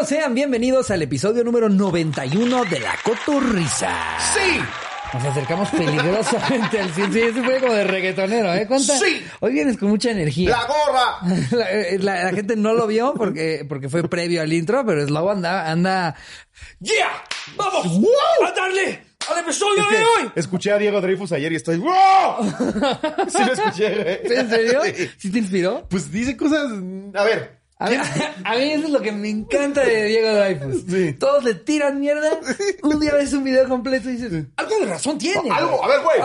amigos, sean bienvenidos al episodio número 91 de La Cotorrisa. ¡Sí! Nos acercamos peligrosamente al 100. Sí, ese fue como de reggaetonero, ¿eh? ¿Cuánta? Sí. Hoy vienes con mucha energía. ¡La gorra! La, la- la gente no lo vio porque, porque fue previo al intro, pero Slow anda, anda. ¡Yeah! ¡Vamos! ¡A darle al episodio de hoy! Escuché a Diego Dreyfus ayer y estoy... ¡Wow! Sí lo escuché, güey. ¿En serio? Sí. ¿Sí te inspiró? Pues dice cosas... A ver. A mí, a mí eso es lo que me encanta de Diego Dreyfus. Sí. Todos le tiran mierda. Un día ves un video completo y dices, algo de razón tiene. Algo, a ver, güey.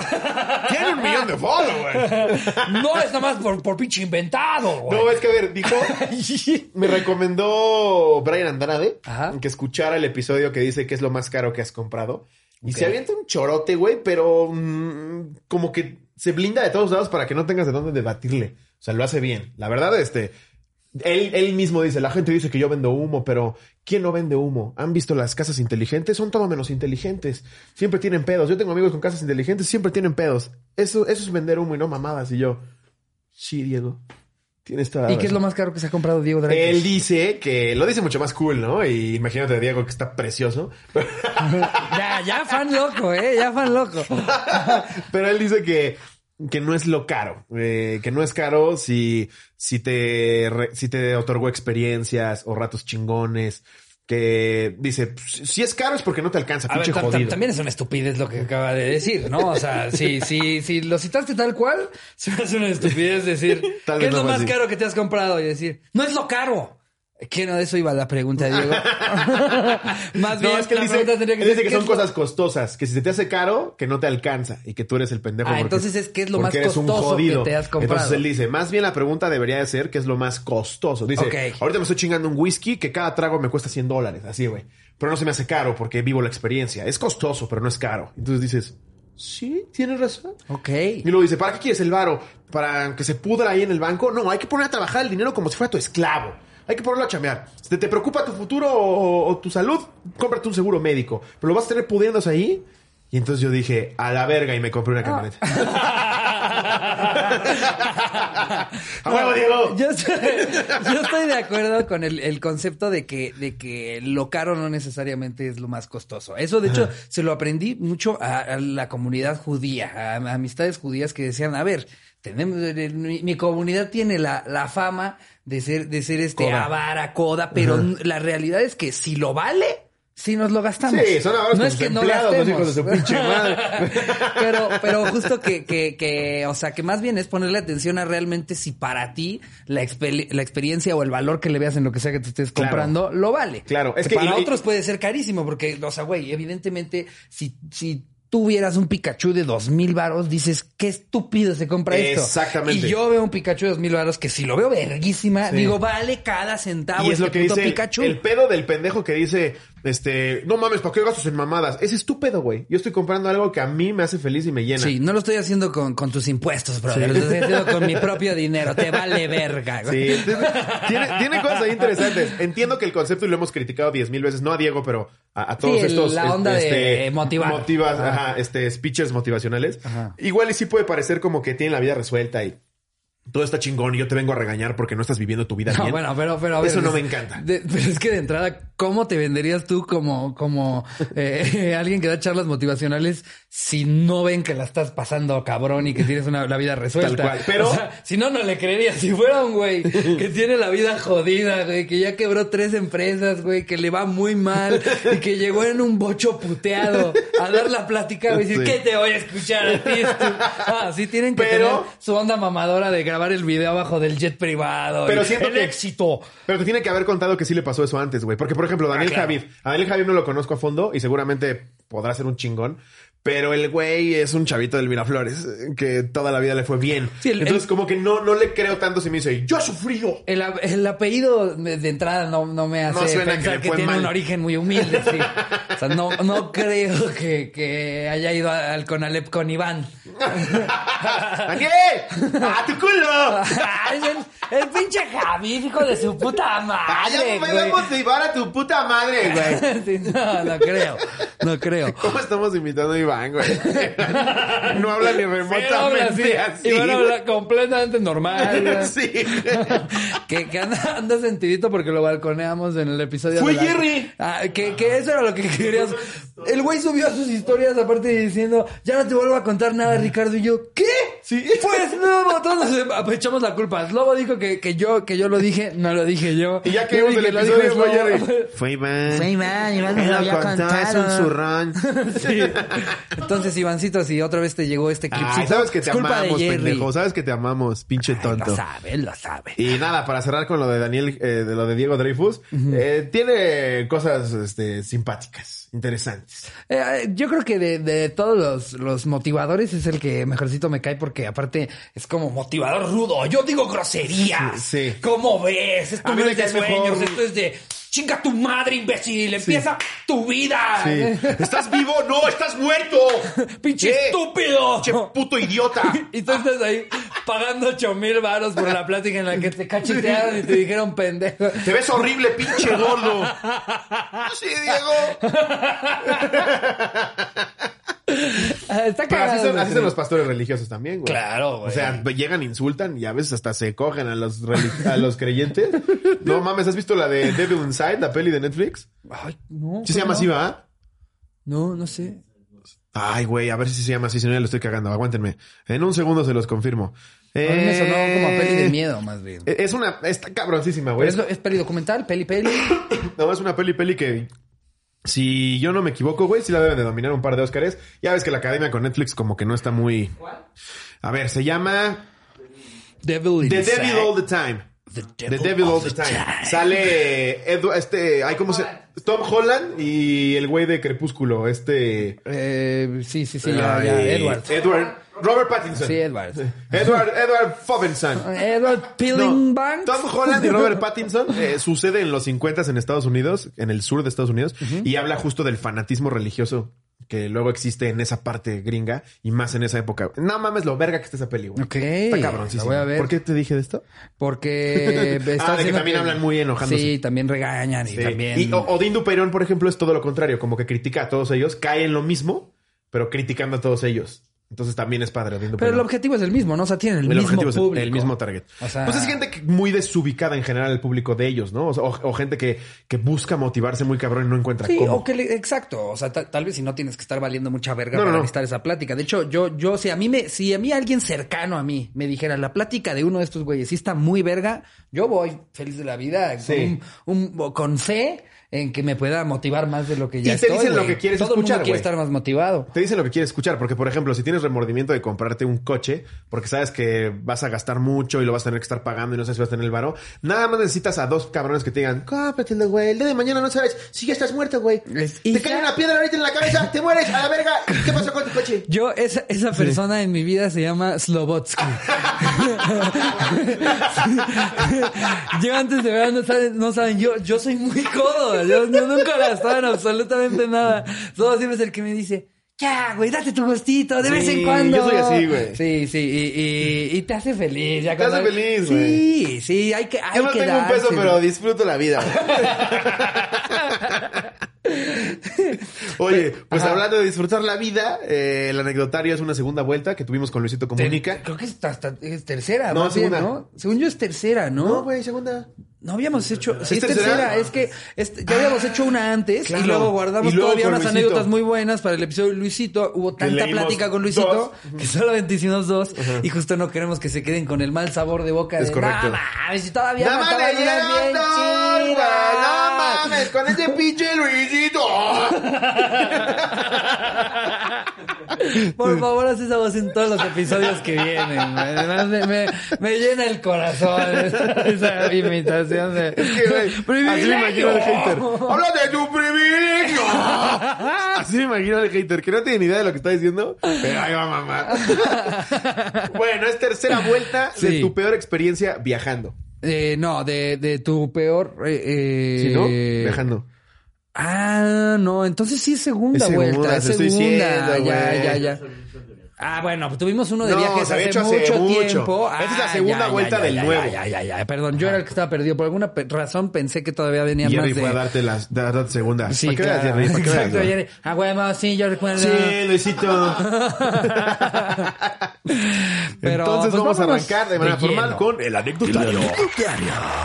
Tiene un millón de followers. No es nada más por, por pinche inventado. güey. No, es que a ver, dijo... Me recomendó Brian Andrade Ajá. que escuchara el episodio que dice que es lo más caro que has comprado. Y se avienta un chorote, güey, pero mm, como que se blinda de todos lados para que no tengas de dónde debatirle. O sea, lo hace bien. La verdad, este... Él, él mismo dice, la gente dice que yo vendo humo, pero ¿quién no vende humo? ¿Han visto las casas inteligentes? Son todo menos inteligentes. Siempre tienen pedos. Yo tengo amigos con casas inteligentes, siempre tienen pedos. Eso, eso es vender humo y no mamadas. Y yo, sí, Diego, tienes toda ¿Y qué es lo razón". más caro que se ha comprado Diego Dreyfus? Él dice que lo dice mucho más cool, ¿no? Y imagínate a Diego que está precioso. ya, ya fan loco, eh, ya fan loco. Pero él dice que, que no es lo caro. eh, que no es caro si, si te, si te otorgó experiencias o ratos chingones. Que dice, "Pues, si es caro es porque no te alcanza, ver, pinche jodido. también es una estupidez lo que acaba de decir, ¿no? O sea, si, si, si lo citaste tal cual, se me hace una estupidez decir, Tal ¿qué es lo más así. caro que te has comprado? Y decir, no es lo caro. ¿Qué no? De eso iba la pregunta, Diego. más bien, No, es que él la dice, él dice que ¿qué son es cosas costosas, que si se te hace caro, que no te alcanza y que tú eres el pendejo. Ah, porque- entonces es, ¿qué es lo más costoso que te has comprado? Entonces él dice, más bien la pregunta debería de ser qué es lo más costoso. Dice, ahorita me estoy chingando un whisky que cada trago me cuesta 100 dólares, así, güey. Pero no se me hace caro porque vivo la experiencia. Es costoso, pero no es caro. Entonces dices, sí, tienes razón. Ok. Y luego dice, ¿para qué quieres el varo? ¿Para que se pudra ahí en el banco? No, hay que poner a trabajar el dinero como si fuera tu esclavo. Hay que ponerlo a chambear. Si te, te preocupa tu futuro o, o tu salud, cómprate un seguro médico. Pero lo vas a tener pudriéndose ahí. Y entonces yo dije, a la verga, y me compré una camioneta. ¡A huevo, Diego! Yo estoy, yo estoy de acuerdo con el, el concepto de que, de que lo caro no necesariamente es lo más costoso. Eso, de hecho, se lo aprendí mucho a, a la comunidad judía, a, a amistades judías que decían, a ver, tenemos, eh, mi, mi comunidad tiene la, la fama de ser, de ser este Coda. avara, coda, pero la realidad es que si lo vale, si nos lo gastamos. Sí, son no es que no gastemos. hijos de su pinche madre. pero, pero justo que, que, que, o sea, que más bien es ponerle atención a realmente si para ti la, la experiencia o el valor que le veas en lo que sea que te estés Claro. comprando lo vale. Claro, es Que que- para y- otros puede ser carísimo porque, o sea, güey, evidentemente si, si tuvieras un Pikachu de dos mil varos, dices, qué estúpido se compra esto. Exactamente. Y yo veo un Pikachu de dos mil varos que si lo veo verguísima, Sí. digo, vale cada centavo Y es este lo que dice el- Pikachu. El, pedo del pendejo que dice, este, no mames, ¿para qué gastos en mamadas? Es estúpido, güey. Yo estoy comprando algo que a mí me hace feliz y me llena. Sí, no lo estoy haciendo con, con tus impuestos, brother. Lo estoy haciendo con mi propio dinero. Te vale verga. güey. Sí, tiene, tiene cosas ahí interesantes. Entiendo que el concepto y lo hemos criticado diez mil veces, no a Diego, pero a, a todos Sí, estos. la onda de este, motivar. motivas- Ajá. ajá, este, speeches motivacionales. Ajá. Igual y sí puede parecer como que tienen la vida resuelta y todo está chingón y yo te vengo a regañar porque no estás viviendo tu vida No, bien. bueno, pero, pero a ver, Eso no me encanta. de- pero es que de entrada, ¿cómo te venderías tú como, como eh, alguien que da charlas motivacionales si no ven que la estás pasando cabrón y que tienes una, la vida resuelta? Tal cual, pero- O sea, si no, no le creería. Si fuera un güey que tiene la vida jodida, güey, que ya quebró tres empresas, güey, que le va muy mal y que llegó en un bocho puteado a dar la plática, güey, decir, Sí. ¿qué te voy a escuchar a ti? estú-?" Ah, sí tienen que Pero- tener su onda mamadora de grabar el video abajo del jet privado. Pero y siento el que- éxito. Pero te tiene que haber contado que sí le pasó eso antes, güey. Porque, por ejemplo, Daniel Ah, claro. Javid. A Daniel Javid no lo conozco a fondo y seguramente podrá ser un chingón. Pero el güey es un chavito del Miraflores eh, que toda la vida le fue bien. Sí, el- Entonces, el- como que no, no le creo tanto si me dice, yo he sufrido. El, a- el apellido de entrada no, no me hace No suena pensar que tiene mal. un origen muy humilde, sí. O sea, no, no creo que, que haya ido al Conalep con Iván. ¡Daniel! ¡A tu culo! el, pinche Javi, hijo de su puta ¡Ah, ya madre, me güey. voy a motivar a tu puta madre, güey! Sí, no, no creo. No creo. ¿Cómo estamos imitando a Iván, güey? No habla ni habla remotamente así, a güey. hablar completamente normal. güey. Sí. que, que anda, anda sentidito porque lo balconeamos en el episodio. ¡Fue de la- Jerry! Ah, que, que eso era lo que querías. El güey subió sus historias aparte diciendo, ya no te vuelvo a contar nada, Ricardo. Y yo, ¿qué? Sí. Pues no, todos nos echamos la culpa. Slobo dijo que, que yo, que yo lo dije, no lo dije yo. Y ya que Yo vimos dije el episodio fue. Jerry. Fue Iván. Fue Iván, Iván me Él lo había contó, es un contado. zurrón. Sí. Entonces, Ivancito, si otra vez te llegó este clipcito, Ay, sabes que te amamos, pendejo. Sabes que te amamos, pinche Ay, tonto. Lo sabe, lo sabe. Y nada, para cerrar con lo de Daniel, eh, de lo de Diego Dreyfus, eh, tiene cosas este, simpáticas, interesantes. Eh, yo creo que de, de todos los, los motivadores es el que mejorcito me cae porque aparte es como motivador rudo. Yo digo groserías. Sí, sí. ¿Cómo ves? Esto no es de sueños, mejor. esto es de chinga tu madre, imbécil. Empieza tu vida. Sí. ¿Estás vivo? ¡No! ¡Estás muerto! Pinche ¿Qué? estúpido. ¡Che puto idiota! Y tú estás ahí pagando ocho mil varos por la plática en la que te cachetearon y te dijeron pendejo. ¡Te ves horrible, pinche gordo! ¡Sí, Diego! Está así cagado. son, así son los pastores religiosos también, güey. Claro, güey. O sea, llegan, insultan y a veces hasta se cogen a los, a los creyentes. No mames, ¿has visto la de Devil Inside, la peli de Netflix? Ay, no. ¿Sí se llama no. así, va? No, no sé. Ay, güey, a ver si se llama así, si no ya lo estoy cagando. Aguántenme. En un segundo se los confirmo. A mí me sonó como a peli de Eh, miedo, más bien. Es una, está cabroncísima, güey. es, es peli documental, peli peli. No, es una peli peli que, si yo no me equivoco, güey, sí la deben de dominar un par de Óscares. Ya ves que la academia con Netflix como que no está muy... A ver, se llama Devil The Inside. Devil All the Time. The The Devil All the Time. Sale Edu- este, hay como se... Tom Holland y el güey de Crepúsculo, este... Eh, sí, sí, sí, ya, Edward. Edward. Robert Pattinson. Sí, Edward. Edward, Edward Fovenson. Edward No, Pillingbanks. Tom Holland y Robert Pattinson eh, sucede en los 50 en Estados Unidos, en el sur de Estados Unidos, y habla justo del fanatismo religioso que luego existe en esa parte gringa y más en esa época. No mames lo verga que está esa peli, güey. Ok, Está cabroncísimo. la voy a ver. ¿Por qué te dije de esto? Porque está Ah, de que también hablan muy enojándose. Sí, también regañan y Sí. también. Y O- Odín Dupeirón, por ejemplo, es todo lo contrario, como que critica a todos ellos, cae en lo mismo, pero criticando a todos ellos. Entonces también es padre Pero el objetivo es el mismo, ¿no? O sea, tienen el, El mismo el- público. el mismo target. O sea- pues es gente que muy desubicada en general el público de ellos, ¿no? O, sea, o- o gente que, que busca motivarse muy cabrón y no encuentra Sí, cómo. o que le- exacto. O sea, ta- tal vez si no tienes que estar valiendo mucha verga no, para no. necesitar esa plática. De hecho, yo, yo, si a mí me, si a mí alguien cercano a mí me dijera la plática de uno de estos güeyes sí está muy verga, yo voy feliz de la vida, Sí. con, un- un- con fe en que me pueda motivar más de lo que ya Y te estoy. dicen lo que quieres Todo escuchar, quiere güey. estar más motivado. Te dicen lo que quieres escuchar, porque por ejemplo, si tienes remordimiento de comprarte un coche, porque sabes que vas a gastar mucho y lo vas a tener que estar pagando y no sabes si vas a tener el varo, nada más necesitas a dos cabrones que te digan, cómpratelo, güey, el día de mañana no sabes si ya estás muerto, güey. Es- Te cae una piedra ahorita en la cabeza, te mueres, a la verga. ¿Qué pasó con tu coche? Yo, esa, esa persona en mi vida se llama Slobotsky. yo antes de ver, no saben, no saben, yo, yo soy muy codo. Yo, yo nunca gastaba en absolutamente nada. Todo siempre es el que me dice, ya, güey, date tu gustito de vez en cuando. yo soy así, güey. Sí, sí, y, y, y te hace feliz. Ya Te hace feliz, güey. Sí, sí, hay que, hay Yo no que tengo un peso, pero disfruto la vida. Oye, pues Ajá. hablando de disfrutar la vida, eh, el anecdotario es una segunda vuelta que tuvimos con Luisito Comunica. Creo que es, hasta- es tercera, No, más bien, segunda. ¿no? Según yo es tercera, ¿no? No, güey, segunda. No habíamos hecho. Sí, ¿Es es tercera. Es que este, ya habíamos hecho una antes claro. y luego guardamos Y luego todavía unas Luisito. anécdotas muy buenas para el episodio de Luisito. Hubo tanta plática con Luisito dos. que solamente hicimos dos y justo no queremos que se queden con el mal sabor de boca. Es de, correcto. No si todavía chidas. ¡No mames! ¡Con ese pinche Luisito! Por favor, haz esa voz en todos los episodios que vienen. Además, me, me, me llena el corazón esa imitación de. Es que, güey, así me imagino al hater. ¡Habla de tu privilegio! Así me imagino al hater, que no tiene ni idea de lo que está diciendo, pero ahí va mamá. bueno, es tercera vuelta de tu peor experiencia viajando. Eh, no, de, de tu peor. Eh, eh, ¿Sí, no? Viajando. Ah, no, entonces sí es segunda Es segunda, vuelta, es te estoy segunda. diciendo, ya, ya, ya. Ah, bueno, pues tuvimos uno de No, viajes hace hecho hace mucho, mucho. tiempo. Esta es la Ah, segunda ya, vuelta ya, del ya, nuevo. Ya, ya, ya, perdón, yo era el que estaba perdido. Por alguna razón pensé que todavía venían Jerry más de... fue a darte las da- darte segunda. Sí, ¿Para qué claro. Jerry? ¿Para qué Exacto? Jerry. Ah, huevo, sí, yo recuerdo. Sí, Luisito. Pero, Entonces pues, vamos a arrancar de manera de formal con el anecdotario.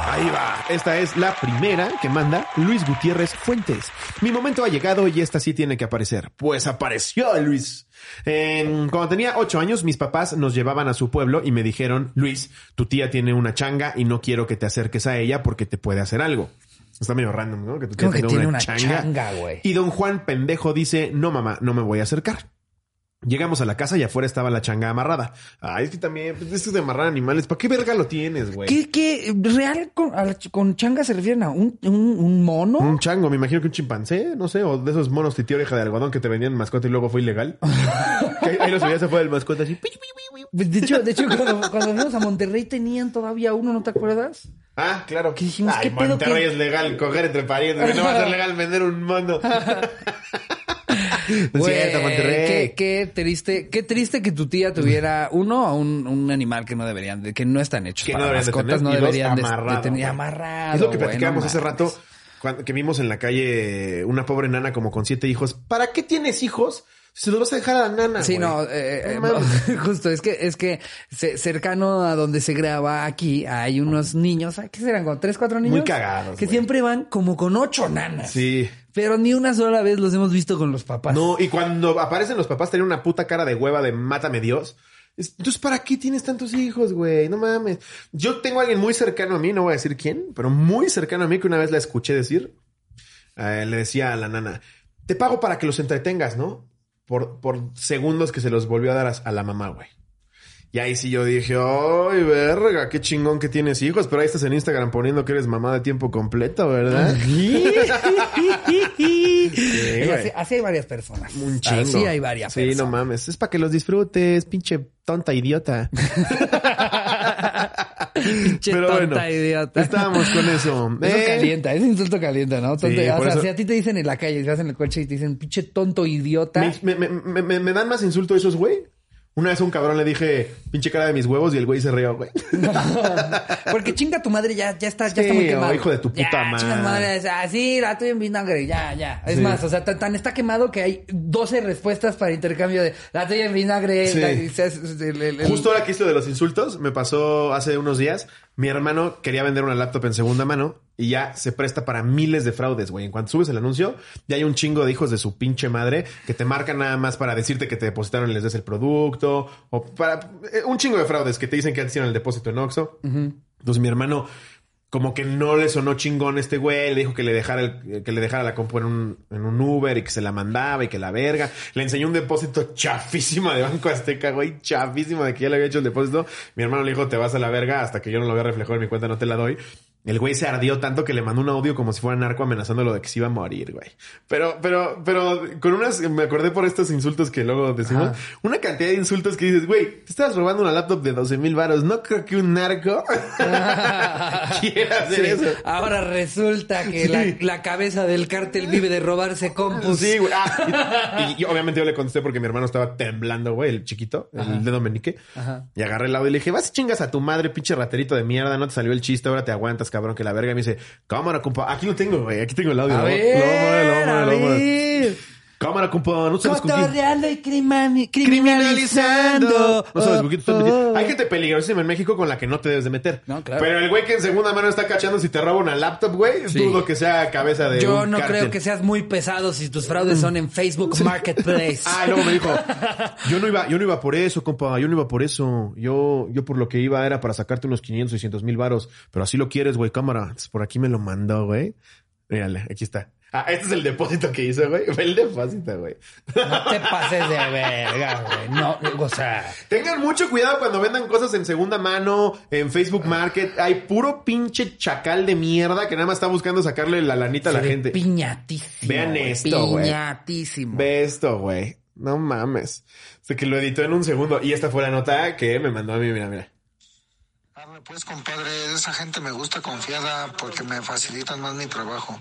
Ahí va. Esta es la primera que manda Luis Gutiérrez Fuentes. Mi momento ha llegado y esta sí tiene que aparecer. Pues apareció Luis. En- cuando tenía ocho años, mis papás nos llevaban a su pueblo y me dijeron, Luis, tu tía tiene una changa y no quiero que te acerques a ella porque te puede hacer algo. Está medio random, ¿no? Que tu tía ¿Cómo que tiene una changa, güey? Y don Juan pendejo dice, no mamá, no me voy a acercar. Llegamos a la casa y afuera estaba la changa amarrada. Ay, es que también, pues, esto de amarrar animales, ¿para qué verga lo tienes, güey? ¿Qué, qué, real con, a la ch- con changa se refieren a un, un, un mono? Un chango, me imagino que un chimpancé, no sé, o de esos monos titio oreja de algodón que te vendían mascota y luego fue ilegal. Que ahí los veías afuera del mascota así. De hecho, de hecho cuando, cuando fuimos a Monterrey tenían todavía uno, ¿no te acuerdas? Ah, claro. ¿Qué dijimos? Ay, ¿Qué pedo Monterrey es legal coger entre parientes, no va a ser legal vender un mono. No cierto, Monterrey. Qué, qué triste, qué triste que tu tía tuviera uno o un, un animal que no deberían, de, que no están hechos que no para de mascotas, no dos, deberían de, de amarrado, tener amarrado. Es lo que platicábamos no hace rato, cuando, que vimos en la calle una pobre nana como con siete hijos. ¿Para qué tienes hijos? Se los vas a dejar a la nana, Sí, no, eh, eh, No justo, es que, es que ce- cercano a donde se graba aquí hay unos niños, ¿qué serán? ¿Con tres, cuatro niños? Muy cagados, Que siempre van como con ocho nanas. Sí. Pero ni una sola vez los hemos visto con los papás. No, y cuando aparecen los papás tienen una puta cara de hueva de mátame Dios. Es- Entonces, ¿para qué tienes tantos hijos, güey? No mames. Yo tengo a alguien muy cercano a mí, no voy a decir quién, pero muy cercano a mí que una vez la escuché decir, eh, le decía a la nana, te pago para que los entretengas, ¿no? Por, por segundos que se los volvió a dar a, a la mamá, güey. Y ahí sí yo dije, ay, verga, qué chingón que tienes hijos, pero ahí estás en Instagram poniendo que eres mamá de tiempo completo, ¿verdad? Sí, así, así hay varias personas. Un chingo. Así hay varias Sí, no personas. mames. Es para que los disfrutes, pinche tonta idiota. Pinche Pero tonta bueno, idiota. estábamos con eso. Eso Eh, calienta, ese insulto calienta, ¿no? Tonto- Sí, o sea, eso- si a ti te dicen en la calle, si vas en el coche y te dicen pinche tonto idiota. Me, me- me- me- me dan más insulto esos, güey. Una vez a un cabrón le dije, pinche cara de mis huevos, y el güey se rió, güey. Porque chinga tu madre ya, ya está, ya está muy quemado. hijo de tu puta ya, madre. Chinga madre, así, la tuya en vinagre, ya, ya. Es Sí. más, o sea, tan, tan está quemado que hay 12 respuestas para intercambio de la tuya en vinagre. Sí. la- el- el- el- Justo ahora que hizo de los insultos, me pasó hace unos días. Mi hermano quería vender una laptop en segunda mano y ya se presta para miles de fraudes, güey. En cuanto subes el anuncio, ya hay un chingo de hijos de su pinche madre que te marcan nada más para decirte que te depositaron y les des el producto o para eh, un chingo de fraudes que te dicen que hicieron el depósito en Oxxo. Entonces mi hermano como que no le sonó chingón este güey, le dijo que le dejara el- que le dejara la compu en un, en un Uber y que se la mandaba y que la verga. Le enseñó un depósito chafísima de Banco Azteca, güey, chafísima de que ya le había hecho el depósito. Mi hermano le dijo, te vas a la verga hasta que yo no lo vea reflejado en mi cuenta, no te la doy. El güey se ardió tanto que le mandó un audio como si fuera narco amenazándolo de que se iba a morir, güey. Pero, pero, pero con unas, me acordé por estos insultos que luego decimos, Ajá. una cantidad de insultos que dices, güey, te estabas robando una laptop de 12 mil varos, no creo que un narco quiera hacer Sí. eso. Ahora resulta que Sí. la, la cabeza del cártel vive de robarse compus. Sí, güey. Ah, y, y obviamente yo le contesté porque mi hermano estaba temblando, güey, el chiquito, el dedo meñique. Ajá. Y agarré el audio y le dije, vas y chingas a tu madre, pinche raterito de mierda, no te salió el chiste, ahora te aguantas, cabrón, que la verga. Y me dice, cámara, compa. Aquí lo tengo, güey, aquí tengo el audio. A Lo- ver, lo a ver, lo a ver, Cámara, compa, no sabes con quién. Cotorreando y criminalizando. criminalizando. No sabes te estás Oh, metiendo. oh. Hay gente peligrosísima en México con la que no te debes de meter. No, claro. Pero el güey que en segunda mano está cachando si te roba una laptop, güey, Sí. dudo que sea cabeza de Yo un no cártel. creo que seas muy pesado si tus fraudes son en Facebook Marketplace. Ah, y luego me dijo, yo no iba, yo no iba por eso, compa, yo no iba por eso. Yo, yo por lo que iba era para sacarte unos 500, 600 mil varos. Pero así lo quieres, güey, cámara. Entonces, por aquí me lo mandó, güey. Mírale, aquí está. Ah, este es el depósito que hizo, güey. Fue el depósito, güey. No te pases de verga, güey. No, o sea. Tengan mucho cuidado cuando vendan cosas en segunda mano, en Facebook Market. Hay puro pinche chacal de mierda que nada más está buscando sacarle la lanita a la gente. Piñatísimo. Vean güey, esto, güey. Piñatísimo. Ve esto, güey. No mames. O sea, que lo editó en un segundo. Y esta fue la nota que me mandó a mí, mira, mira. Pues compadre, esa gente me gusta confiada porque me facilitan más mi trabajo.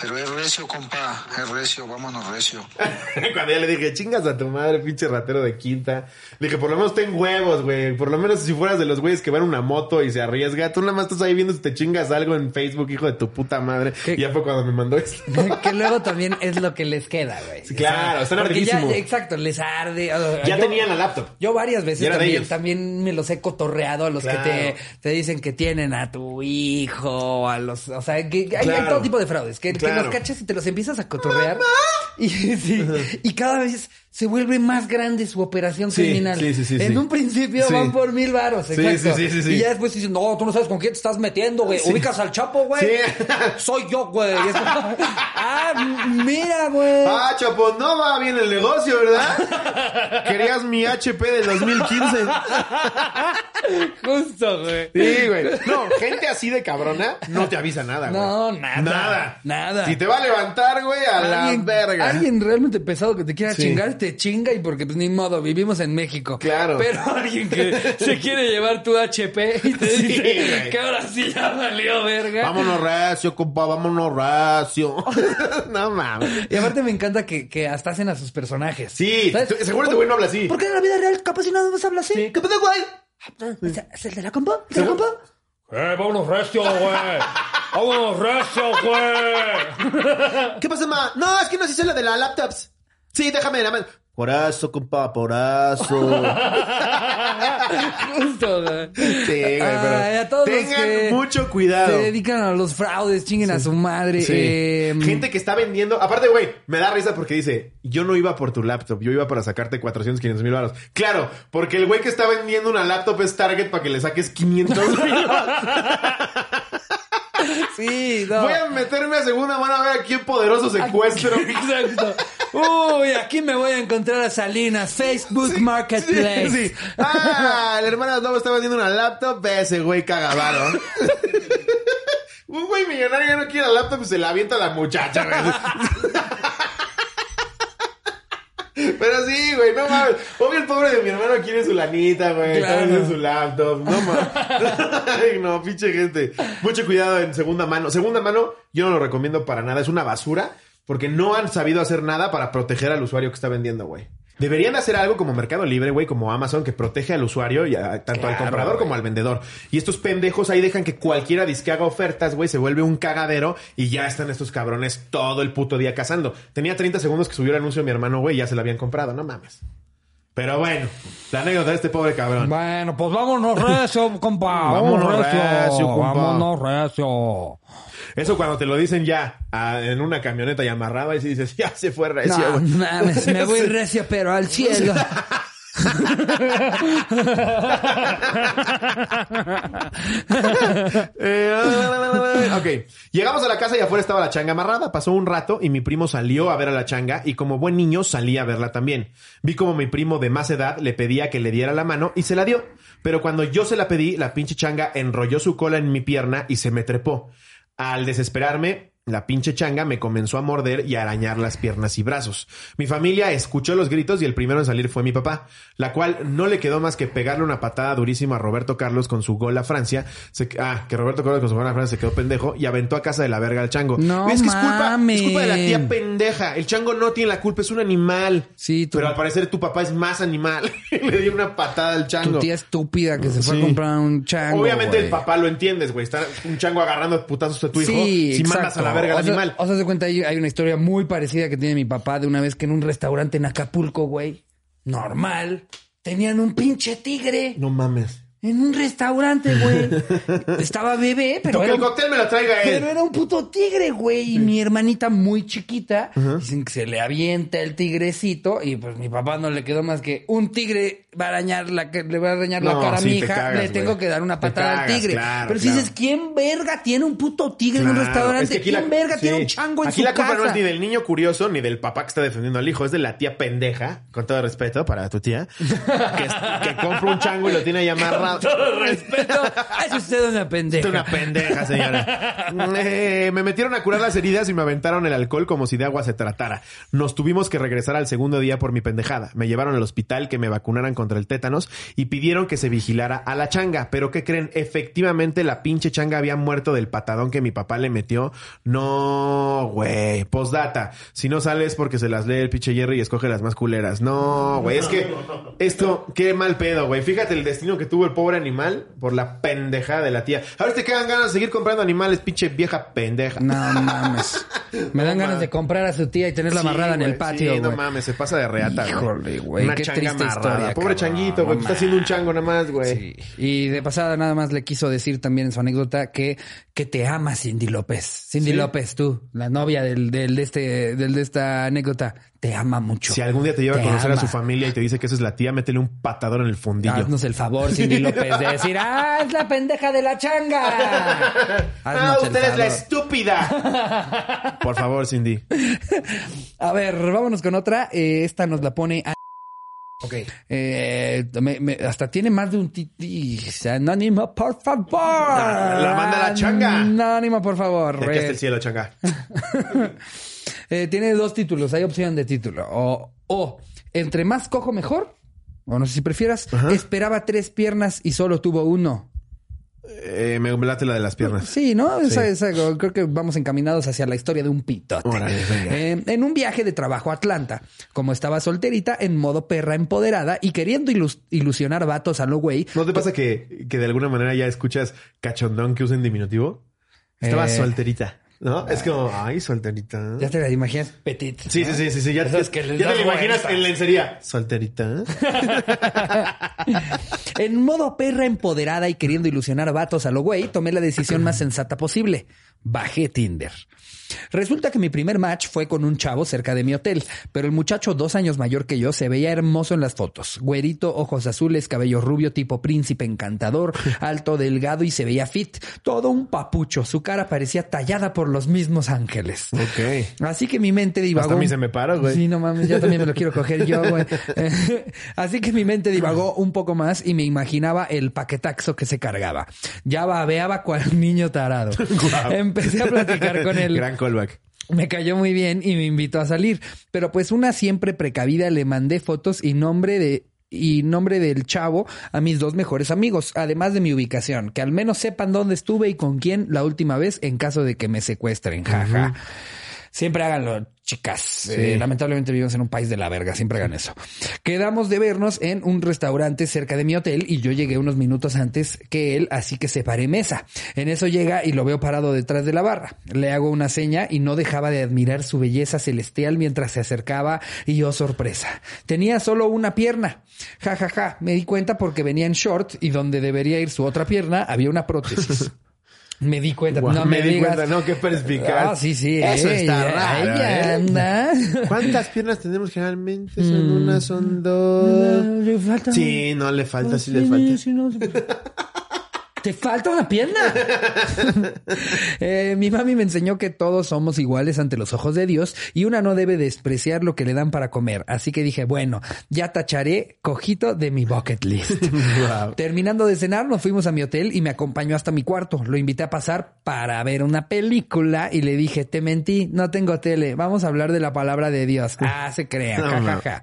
Pero es recio, compa, es recio, vámonos recio. Cuando ya le dije, chingas a tu madre, pinche ratero de quinta. Le dije, por lo menos ten huevos, güey. Por lo menos si fueras de los güeyes que van a una moto y se arriesga, tú nada más estás ahí viendo si te chingas algo en Facebook, hijo de tu puta madre. Y ya fue cuando me mandó esto. que luego también es lo que les queda, güey. Sí, claro, están Porque ya, ardidísimos. exacto, les arde. O- Ya yo- tenían la laptop. Yo varias veces también, también me los he cotorreado a los Claro. que te, te dicen que tienen a tu hijo, a los, o sea, que hay, todo tipo de fraudes, que, que los cachas y te los empiezas a cotorrear. Y, sí, y cada vez se vuelve más grande su operación Sí, criminal. sí, sí, sí, en sí. un principio van por mil varos, exacto. sí, sí, sí. Y ya después dicen, no, tú no sabes con quién te estás metiendo, güey. Ubicas al Chapo, güey. Sí. Soy yo, güey. Ah, mira, güey. Ah, Chapo, no va bien el negocio, ¿verdad? Querías mi HP del 2015. Justo, güey. Sí, güey. No, gente así de cabrona no te avisa nada, güey. No, nada. Nada. Nada. Si te va a levantar, güey, a la verga. Alguien realmente pesado que te quiera chingar, te chinga y porque pues ni modo, vivimos en México. Claro. Pero alguien que se quiere llevar tu HP y te Sí, dice güey. que ahora sí ya valió verga. Vámonos recio, compa, vámonos recio. no mames. Y aparte me encanta que, que hasta hacen a sus personajes. Sí, ¿Sabes? seguro este güey no habla así. ¿Por qué en la vida real capaz si nada más habla así? ¿Qué pedo, güey? ¿Es, es el de la compa? ¿Es el de la compa? Eh, vámonos recio, güey. Vámonos recio, güey. ¿Qué pasa, ma? No, es que no se hizo lo de la laptops. Sí, déjame más. Porazo, compa, porazo. Justo, güey. Sí, güey, pero Ay, a todos los tengan que mucho cuidado. Se dedican a los fraudes, chinguen a su madre. Sí. eh, Gente que está vendiendo. Aparte, güey, me da risa porque dice: Yo no iba por tu laptop, yo iba para sacarte 400, 500 mil baros. Claro, porque el güey que está vendiendo una laptop es Target para que le saques 500 mil Sí, no. Voy a meterme a segunda mano a ver a quién poderoso secuestro. Exacto. Uy, aquí me voy a encontrar a Salinas, Facebook Marketplace. Sí, sí. Ah, el hermano Lobo está vendiendo una laptop. Ese güey cagavaro. Un güey millonario ya no quiere la laptop y se la avienta a la muchacha, güey. Pero sí, güey, no mames. Obvio el pobre de mi hermano quiere su lanita, güey. Está Claro. vendiendo su laptop. No mames. Ay, no, pinche gente. Mucho cuidado en segunda mano. Segunda mano, yo no lo recomiendo para nada. Es una basura porque no han sabido hacer nada para proteger al usuario que está vendiendo, güey. Deberían de hacer algo como Mercado Libre, güey, como Amazon, que protege al usuario, y a- tanto al comprador güey. como al vendedor. Y estos pendejos ahí dejan que cualquiera disque haga ofertas, güey, se vuelve un cagadero y ya están estos cabrones todo el puto día cazando. Tenía 30 segundos que subió el anuncio de mi hermano, güey, y ya se lo habían comprado, no mames. Pero bueno, la anécdota de este pobre cabrón. Bueno, pues vámonos recio, compa. Vámonos Vámonos recio. recio, compa. Vámonos recio. Eso cuando te lo dicen ya en una camioneta y amarrada y si dices, ya se fue recio, No, güey. mames, me voy recio, pero al cielo. Eh, ok. Llegamos a la casa y afuera estaba la changa amarrada. Pasó un rato y mi primo salió a ver a la changa y como buen niño salí a verla también. Vi como mi primo de más edad le pedía que le diera la mano y se la dio. Pero cuando yo se la pedí, la pinche changa enrolló su cola en mi pierna y se me trepó. Al desesperarme, la pinche changa me comenzó a morder y a arañar las piernas y brazos. Mi familia escuchó los gritos y el primero en salir fue mi papá, la cual no le quedó más que pegarle una patada durísima a Roberto Carlos con su gol a Francia. Se- ah, que Roberto Carlos con su gol a Francia se quedó pendejo y aventó a casa de la verga al chango. No es que es culpa, es culpa de la tía pendeja. El chango no tiene la culpa, es un animal. Sí, tu- Pero al parecer tu papá es más animal. le dio una patada al chango. Tu tía estúpida que se fue Sí. a comprar un chango. Obviamente el papá lo entiendes, güey. Está un chango agarrando putazos a tu hijo. Sí, si mandas a la verga al o sea, animal. O sea, de cuenta, hay, hay una historia muy parecida que tiene mi papá de una vez que en un restaurante en Acapulco, güey, normal, tenían un pinche tigre No mames. En un restaurante, güey. Estaba bebé, pero Pero que era el cóctel me lo traiga él. Pero era un puto tigre, güey. Y mi hermanita muy chiquita, dicen que se le avienta el tigrecito y pues mi papá no le quedó más que un tigre va a arañar la, que- le va a arañar la No, cara a sí, mi te hija, cagas, le tengo güey. que dar una patada al cagas, tigre. claro, Pero si claro. dices, ¿quién verga tiene un puto tigre en un Claro, restaurante? es que aquí ¿Quién la- verga tiene sí. un chango en Aquí su la culpa no casa? es ni del niño curioso ni del papá que está defendiendo al hijo, es de la tía pendeja, con todo respeto para tu tía, que, que compra un chango y lo tiene ahí amarrado. Todo respeto. Es usted una pendeja. Es una pendeja, señora. Eh, me metieron a curar las heridas y me aventaron el alcohol como si de agua se tratara. Nos tuvimos que regresar al segundo día por mi pendejada. Me llevaron al hospital que me vacunaran contra el tétanos y pidieron que se vigilara a la changa. Pero ¿qué creen? Efectivamente la pinche changa había muerto del patadón que mi papá le metió. No, güey. Postdata. Si no sales porque se las lee el pinche Jerry y escoge las más culeras. No, güey. Es que esto, qué mal pedo, güey. Fíjate el destino que tuvo el pobre animal por la pendejada de la tía. A ver si te quedan ganas de seguir comprando animales, pinche vieja pendeja. No mames. Me dan ganas de comprar a su tía y tenerla Sí, amarrada en el patio, Sí, no mames, se pasa de reata. Híjole, güey, Una qué changa triste amarrada. historia, Pobre cabrón, changuito, güey. no Está haciendo un chango nada más, güey. Sí. Y de pasada nada más le quiso decir también en su anécdota que, que te ama Cindy López. Cindy. López, tú, la novia del, del, de este, del de esta anécdota, te ama mucho. Si algún día te lleva a conocer a su familia y te dice que esa es la tía, métele un patador en el fundillo. Haznos el favor, Cindy López, de decir, ¡ah, es la pendeja de la changa! ¡Ah, Haznos usted es la estúpida! Por favor, Cindy. A ver, vámonos con otra. Eh, esta nos la pone a- Ok. Eh, me- me- hasta tiene más de un titi. Anónimo, por favor. La manda la changa. Anónimo, por favor. Aquí Eh, el cielo, changa. Eh, tiene dos títulos. Hay opción de título. O, o entre más cojo mejor. O no sé si prefieras. Esperaba tres piernas y solo tuvo uno. Eh, me late la de las piernas. Sí, ¿no? Esa- esa- creo que vamos encaminados hacia la historia de un pitote. Órale. Eh, en un viaje de trabajo a Atlanta, como estaba solterita, en modo perra empoderada y queriendo ilus- ilusionar vatos a lo güey, ¿No te pasa que, que de alguna manera ya escuchas cachondón que usen diminutivo? Estaba Eh. solterita, ¿no? Es como, ay, solterita. ya te la imaginas petit. Sí, sí, sí, sí, sí. Ya, Esas que ya te lo imaginas en lencería. Solterita. En modo perra empoderada y queriendo ilusionar a vatos a lo güey, tomé la decisión más sensata posible. Bajé Tinder. Resulta que mi primer match fue con un chavo cerca de mi hotel, pero el muchacho dos años mayor que yo se veía hermoso en las fotos. Güerito, ojos azules, cabello rubio tipo príncipe encantador, alto, delgado y se veía fit. Todo un papucho. Su cara parecía tallada por los mismos ángeles. Ok. Así que mi mente divagó. Hasta a mí se me para, güey. Sí, no mames, ya también me lo quiero coger yo, güey. Así que mi mente divagó un poco más y me imaginaba el paquetaxo que se cargaba. Ya babeaba cual niño tarado. Empecé a platicar con él. Gran callback. Me cayó muy bien y me invitó a salir. Pero pues una siempre precavida le mandé fotos y nombre de y nombre del chavo a mis dos mejores amigos, además de mi ubicación, que al menos sepan dónde estuve y con quién la última vez en caso de que me secuestren, jaja. Siempre háganlo, chicas. Eh, lamentablemente vivimos en un país de la verga, siempre hagan eso. Quedamos de vernos en un restaurante cerca de mi hotel y yo llegué unos minutos antes que él, así que separé mesa. En eso llega y lo veo parado detrás de la barra. Le hago una seña y no dejaba de admirar su belleza celestial mientras se acercaba y yo sorpresa. Tenía solo una pierna. Ja, ja, ja. Me di cuenta porque venía en short y donde debería ir su otra pierna había una prótesis. Me di cuenta. Guau, no me me, di digas. cuenta, no, qué perspicaz. Ah, sí, sí. Eso está raro, ahí ¿eh? anda. ¿Cuántas piernas tenemos generalmente? Son una, son dos. Le falta- Sí, no le falta, sí le falta. sí, no. ¿Te falta una pierna? Eh, mi mami me enseñó que todos somos iguales ante los ojos de Dios y una no debe despreciar lo que le dan para comer. Así que dije, bueno, ya tacharé cojito de mi bucket list. Wow. Terminando de cenar, nos fuimos a mi hotel y me acompañó hasta mi cuarto. Lo invité a pasar para ver una película y le dije, te mentí, no tengo tele, vamos a hablar de la palabra de Dios. Ah, se crea, No, ja, ja, ja.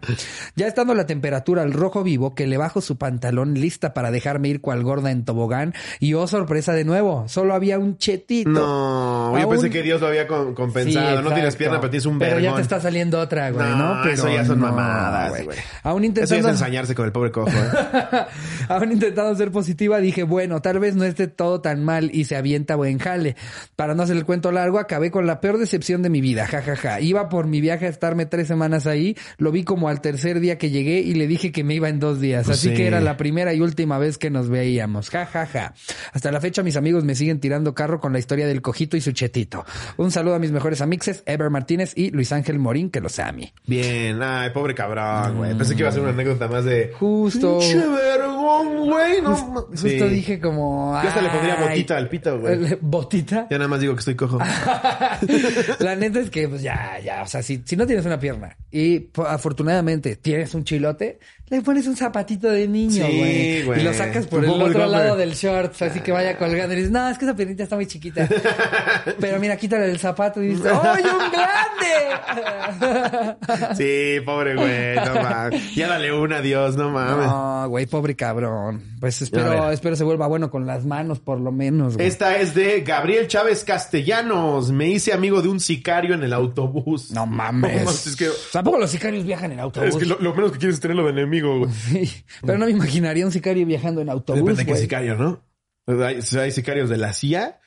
Ya estando la temperatura al rojo vivo, que le bajo su pantalón lista para dejarme ir cual gorda en tobogán y oh sorpresa de nuevo, solo había un chetito. No, yo pensé que Dios lo había compensado. Sí, no tienes pierna, pero tienes un Pero ya vergón. te está saliendo otra, güey, ¿no? No, Pero eso ya son no, mamadas, güey. güey. Aún Eso ya es intentando... ensañarse con el pobre cojo, ¿eh? Aún intentando ser positiva, dije, bueno, tal vez no esté todo tan mal y se avienta buen jale. Para no hacer el cuento largo, acabé con la peor decepción de mi vida, jajaja. Ja, ja. Iba por mi viaje a estarme tres semanas ahí, lo vi como al tercer día que llegué y le dije que me iba en dos días. Pues Así sí. que era la primera y última vez que nos veíamos, jajaja. Ja, ja. Hasta la fecha mis amigos me siguen tirando carro con la historia del cojito y su chetito. Un saludo a mis mejores amixes, Ever Martínez y Luis Ángel Morín, que los ame. Bien, ay, pobre cabrón, güey. Pensé que iba a ser una anécdota más de. Justo. Pinche vergón, güey. No, Justo Sí. dije como... Yo hasta le pondría botita al pito, güey. ¿Botita? Ya nada más digo que estoy cojo. la neta es que, pues ya, ya, o sea, si, si no tienes una pierna y afortunadamente tienes un chilote, le pones un zapatito de niño, Sí, güey. güey. Y lo sacas por el otro lado del short, así que vaya colgando. Y dices, no, es que esa piernita está muy chiquita. Pero mira, quítale el zapato y dices, ¡ay, un grande! Sí, pobre güey. No mames. Ya dale una, Dios, no mames. No, güey, pobre cabrón. Pues espero, espero se vuelva bueno con las manos, por lo menos, güey. Esta es de Gabriel Chávez Castellanos. Me hice amigo de un sicario en el autobús. No mames. No mames, es que- Tampoco los sicarios viajan en autobús. Es que lo, lo menos que quieres es tenerlo de enemigo, güey. Sí, pero no me imaginaría un sicario viajando en autobús, Depende de qué sicario, ¿no? Hay, hay sicarios de la CIA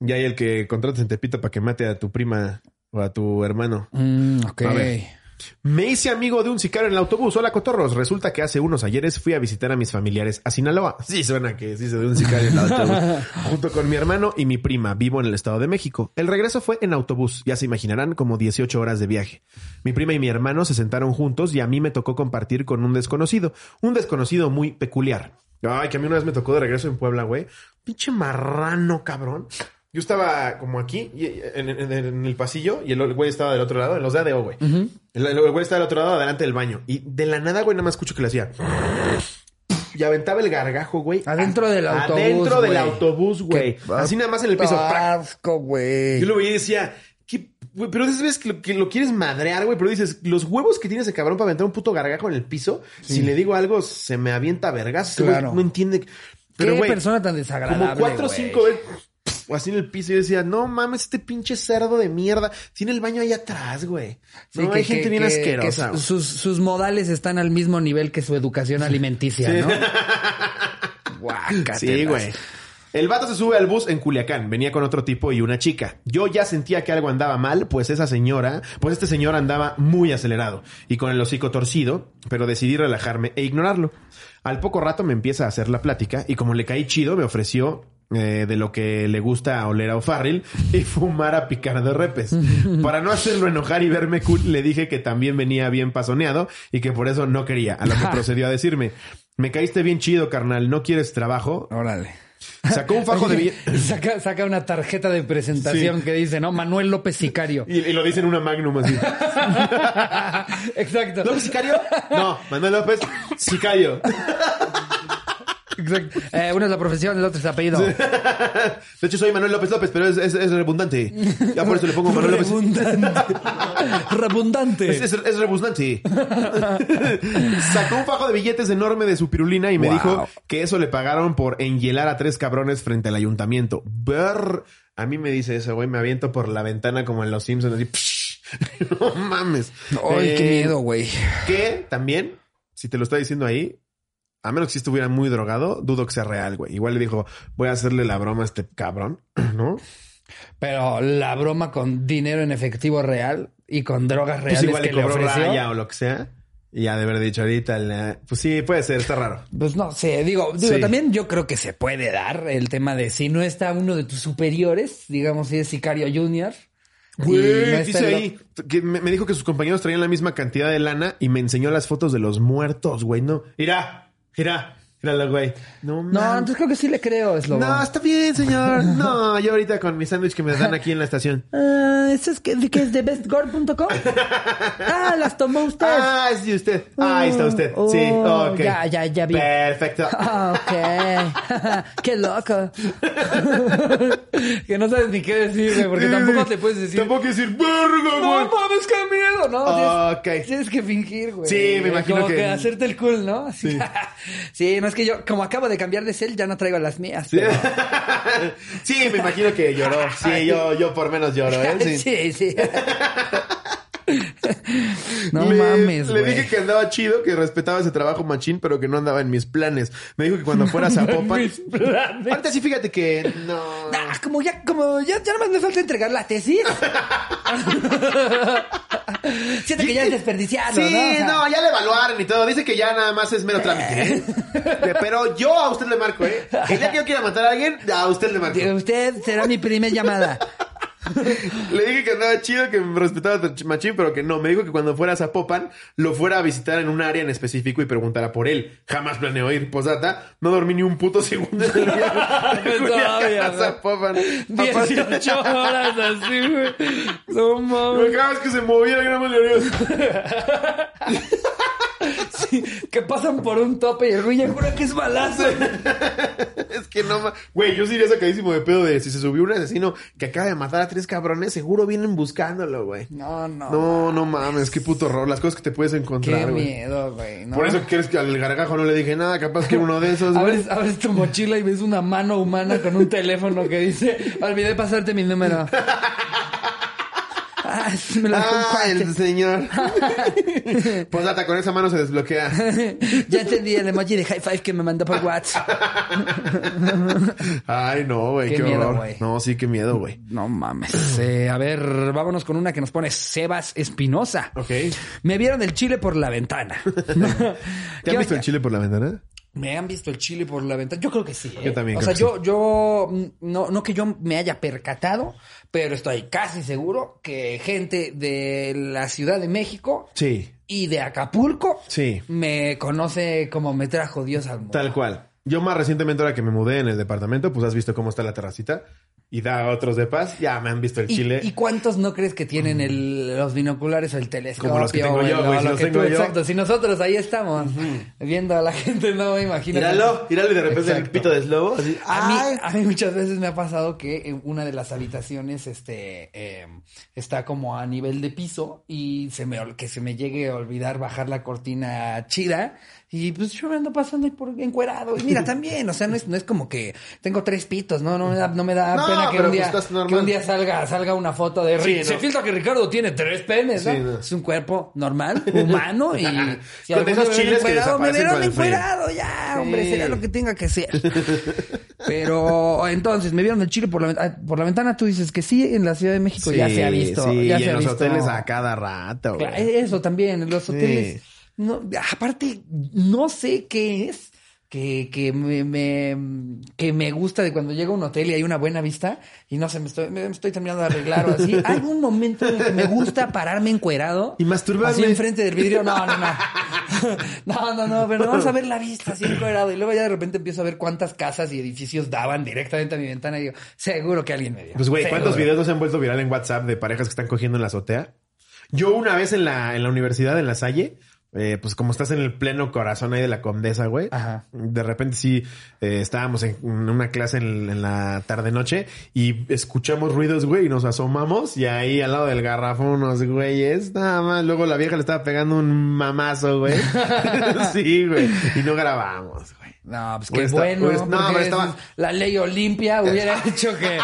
y hay el que contratas en Tepito para que mate a tu prima o a tu hermano. Mm, ok. A ver. Me hice amigo de un sicario en el autobús. Hola, cotorros. Resulta que hace unos ayeres fui a visitar a mis familiares a Sinaloa. Sí, suena que se de un sicario en el autobús. Junto con mi hermano y mi prima. Vivo en el Estado de México. El regreso fue en autobús. Ya se imaginarán como 18 horas de viaje. Mi prima y mi hermano se sentaron juntos y a mí me tocó compartir con un desconocido. Un desconocido muy peculiar. Ay, que a mí una vez me tocó de regreso en Puebla, güey. Pinche marrano, cabrón. Yo estaba como aquí, en, en- en el pasillo, y el güey estaba del otro lado, en los de ADO, güey. el, el güey estaba del otro lado, adelante del baño. Y de la nada, güey, nada más escucho que le hacía. Y aventaba el gargajo, güey. Adentro del autobús, Adentro del autobús, güey. Qué Así nada más en el piso. Asco, güey. Yo lo veía y decía, Güey, pero esas veces que lo, que lo quieres madrear, güey, pero dices, los huevos que tiene ese cabrón para aventar un puto gargajo en el piso, si le digo algo, se me avienta vergas. Claro. No entiende. Pero, Qué persona tan desagradable, como cuatro o cinco veces, o así en el piso, y yo decía, no mames, este pinche cerdo de mierda. Tiene el baño ahí atrás, güey. Sí, no, que- hay gente que- bien que- asquerosa. sus, sus modales están al mismo nivel que su educación alimenticia, Sí. ¿no? Guácatelas. Sí, güey. El vato se sube al bus en Culiacán. Venía con otro tipo y una chica. Yo ya sentía que algo andaba mal, pues esa señora, pues este señor andaba muy acelerado y con el hocico torcido, pero decidí relajarme e ignorarlo. Al poco rato me empieza a hacer la plática y como le caí chido, me ofreció eh, de lo que le gusta oler a O'Farrill y fumar a picar de repes. Para no hacerlo enojar y verme cool, le dije que también venía bien pasoneado y que por eso no quería. A lo que procedió a decirme, me caíste bien chido, carnal, ¿no quieres trabajo? Órale. Sacó un fajo de billetes. saca, saca una tarjeta de presentación Sí. que dice, ¿no? Manuel López Sicario. Y, y lo dice en una magnum así. Exacto. ¿López Sicario? No, Manuel López Sicario. Exacto. Eh, uno es la profesión, el otro es el apellido. De hecho, soy Manuel López López, pero es, es, es redundante. Ya por eso le pongo Manuel López. Rebundante. Rebundante. Es, es, es rebundante. Sacó un fajo de billetes enorme de su pirulina y me Wow. dijo que eso le pagaron por enhielar a tres cabrones frente al ayuntamiento. Ver, a mí me dice eso, güey, me aviento por la ventana como en Los Simpsons, así. psh. no mames. Ay, qué Eh, miedo, güey. Que también, si te lo está diciendo ahí, a menos que si estuviera muy drogado, dudo que sea real, güey. Igual le dijo, voy a hacerle la broma a este cabrón, ¿no? Pero la broma con dinero en efectivo real y con drogas Pues reales igual que le le cobró ofreció. raya o lo que sea. Y ya de haber dicho ahorita, la- pues sí, puede ser, está raro. Pues no sé, digo, digo, Sí. también yo creo que se puede dar el tema de si no está uno de tus superiores, digamos si es Sicario Junior. no Güey, dice que me, me dijo que sus compañeros traían la misma cantidad de lana y me enseñó las fotos de los muertos, güey. No, mira, mira, míralo, güey. No, No, entonces creo que sí le creo, es lo No, está bien, señor. No, yo ahorita con mi sándwich que me dan aquí en la estación. Ah, ¿Eso es que, que es de bestgore.com? ah, las tomó usted. Ah, es de usted. Ah, ahí está usted. Oh, Sí, ok. ya, ya, ya vi. Perfecto. Ah, ok. Qué loco. que no sabes ni qué decir, güey, porque tampoco te puedes decir. Tampoco decir, verga, No güey. mames, qué miedo, ¿no? Tienes- Ok. Tienes que fingir, güey. Sí, me imagino Como que- hacerte el cool, ¿no? Así. Sí. no es que yo, como acabo de cambiar de cel, ya no traigo las mías. Sí. pero- sí, me imagino que lloró. Sí, yo, yo por menos lloro, ¿eh? Sí. sí, sí. no le, mames, Le dije que andaba chido, que respetaba ese trabajo machín, pero que no andaba en mis planes. Me dijo que cuando fuera a Zapopan... Mis planes. Ahorita sí, fíjate que no... Como ya, como ya, ya nada más me falta entregar la tesis. Siento que ya es desperdiciado, Sí, ¿no? O sea, no, ya le evaluaron y todo. Dice que ya nada más es mero trámite. ¿eh? Pero yo a usted le marco, ¿eh? El día que yo quiera matar a alguien, a usted le marco. Usted será mi primer llamada. Le dije que andaba chido, que me respetaba a machín, pero que no. Me dijo que cuando fuera a Zapopan, lo fuera a visitar en un área en específico y preguntara por él. Jamás planeó ir. Posdata, no dormí ni un puto segundo en el viaje Todavía, a. Zapopan. 18 horas así, güey. No mames. Cada vez que se movía, yo nada más. Que pasan por un tope y el güey ya jura que es balazo. Es que no ma- Güey, yo sí iría sacadísimo de pedo de si se subió un asesino que acaba de matar a tres cabrones, seguro vienen buscándolo, güey. No, no. No, no mames, qué puto horror. Las cosas que te puedes Qué encontrar, güey. miedo, güey. ¿no? Por eso quieres que al gargajo no le dije nada, capaz que uno de esos, güey. Abres, abres tu mochila y ves una mano humana con un teléfono que dice, olvidé pasarte mi número. Ah, me lo Ah, el señor. pues data, con esa mano se desbloquea. ya entendí el emoji de high five que me mandó por WhatsApp. Ay, no, güey, Qué qué, miedo, horror. güey. No, sí, qué miedo, güey. No mames. Eh, a ver, vámonos con una que nos pone Sebas Espinosa. Ok. Me vieron el chile por la ventana. ¿Te has visto el chile por la ventana? ¿Me han visto el chile por la ventana? Yo creo que sí. ¿eh? Yo también O creo sea, que yo, yo, mm, no, no que yo me haya percatado, pero estoy casi seguro que gente de la Ciudad de México Sí, y de Acapulco sí, me conoce como me trajo Dios al mundo. tal cual. Yo más recientemente, ahora que me mudé en el departamento, pues has visto cómo está la terracita. Y da otros de paz. Ya me han visto el ¿Y, chile. ¿Y cuántos no crees que tienen el, los binoculares o el telescopio? Como los que tengo yo, güey, si lo los que tengo tú- yo. Exacto, si nosotros ahí estamos viendo a la gente, no me imagino. Míralo, míralo y de repente el pito de slobo. Así. A mí, a mí muchas veces me ha pasado que en una de las habitaciones este, eh, está como a nivel de piso y se me, ol- que se me llegue a olvidar bajar la cortina chida y pues yo me ando pasando ahí por encuerado. Y mira, también, o sea, no es, no es como que tengo tres pitos, no, no me da, no me da No, pena que un, día, pues que un día salga, salga una foto de Sí. Se filtra que Ricardo tiene tres penes, ¿no? Es un cuerpo normal, humano y si Con esos chiles que me frío. encuerado, ya, hombre, será lo que tenga que ser. Pero entonces, me vieron el chile por la, ah, por la ventana. Tú dices que sí, en la Ciudad de México ya se ha visto. Ya y se en ha los visto. hoteles a cada rato, güey. Eso también, en los Sí. hoteles. No, aparte, no sé qué es. Que, que me, me- que me gusta de cuando llego a un hotel y hay una buena vista y no sé, me estoy, me estoy terminando de arreglar o así. Hay un momento en el que me gusta pararme encuerado. Y masturbarme. Así enfrente del vidrio. No, no, no. No, no, no, pero vamos a ver la vista así encuerado. Y luego ya de repente empiezo a ver cuántas casas y edificios daban directamente a mi ventana y digo, seguro que alguien me vio. Pues, güey, ¿cuántos videos no se han vuelto viral en WhatsApp de parejas que están cogiendo en la azotea? Yo una vez en la, en la universidad, en la Salle, eh, pues como estás en el pleno corazón ahí de la condesa, güey. Ajá. De repente sí, eh, estábamos en una clase en, en la tarde-noche y escuchamos ruidos, güey, y nos asomamos y ahí al lado del garrafón unos güeyes, nada más. Luego la vieja le estaba pegando un mamazo, güey. sí, güey. Y no grabamos, güey. No, pues qué está- bueno. o es- no, pero es- estaba- la ley Olimpia hubiera hecho que,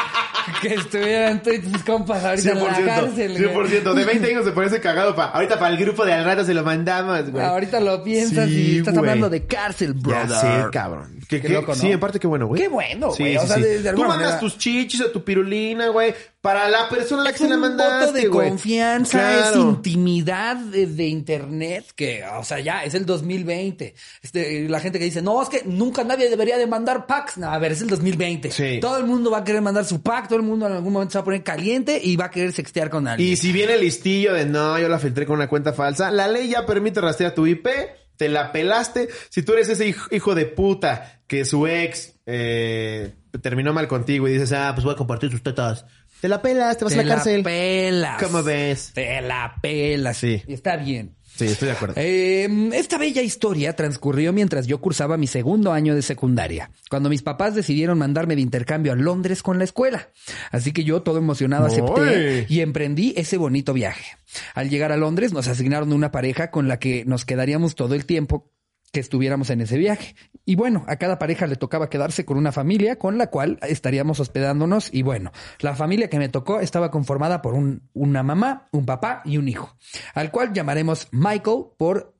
que estuvieran todos tus compas ahorita en la 100%, cárcel. güey. 100%. De 20 años se parece cagado. Pa, ahorita para el grupo de al rato se lo mandamos, güey. Ahorita lo piensas Sí, y estás güey. hablando de cárcel, brother. Ya sé, cabrón. ¿Qué, Qué qué- loco, ¿no? Sí, en parte qué bueno, güey. Qué bueno, Sí, güey. sí, O sea, de- de Tú mandas manera- tus chichis o tu pirulina, güey, para la persona a la que Es se la un mandaste, voto de güey. confianza, es intimidad de, de internet, que, o sea, ya es el 2020. Este, la gente que dice, no, es que nunca nadie debería de mandar packs. No, a ver, es el 2020. Sí. Todo el mundo va a querer mandar su pack, todo el mundo en algún momento se va a poner caliente y va a querer sextear con alguien. Y si viene el listillo de no, yo la filtré con una cuenta falsa, la ley ya permite rastrear tu IP, te la pelaste. Si tú eres ese hijo, de puta que su ex eh, terminó mal contigo y dices, ah, pues voy a compartir tus tetas. Te la pelas, te vas te a la cárcel. la pelas. ¿Cómo ves? Te la pelas. Sí. Y está bien. Sí, estoy de acuerdo. Eh, esta bella historia transcurrió mientras yo cursaba mi segundo año de secundaria, cuando mis papás decidieron mandarme de intercambio a Londres con la escuela. Así que yo, todo emocionado, acepté y emprendí ese bonito viaje. Al llegar a Londres, nos asignaron una pareja con la que nos quedaríamos todo el tiempo que estuviéramos en ese viaje. Y bueno, a cada pareja le tocaba quedarse con una familia con la cual estaríamos hospedándonos. Y bueno, la familia que me tocó estaba conformada por un, una mamá, un papá y un hijo, al cual llamaremos Michael por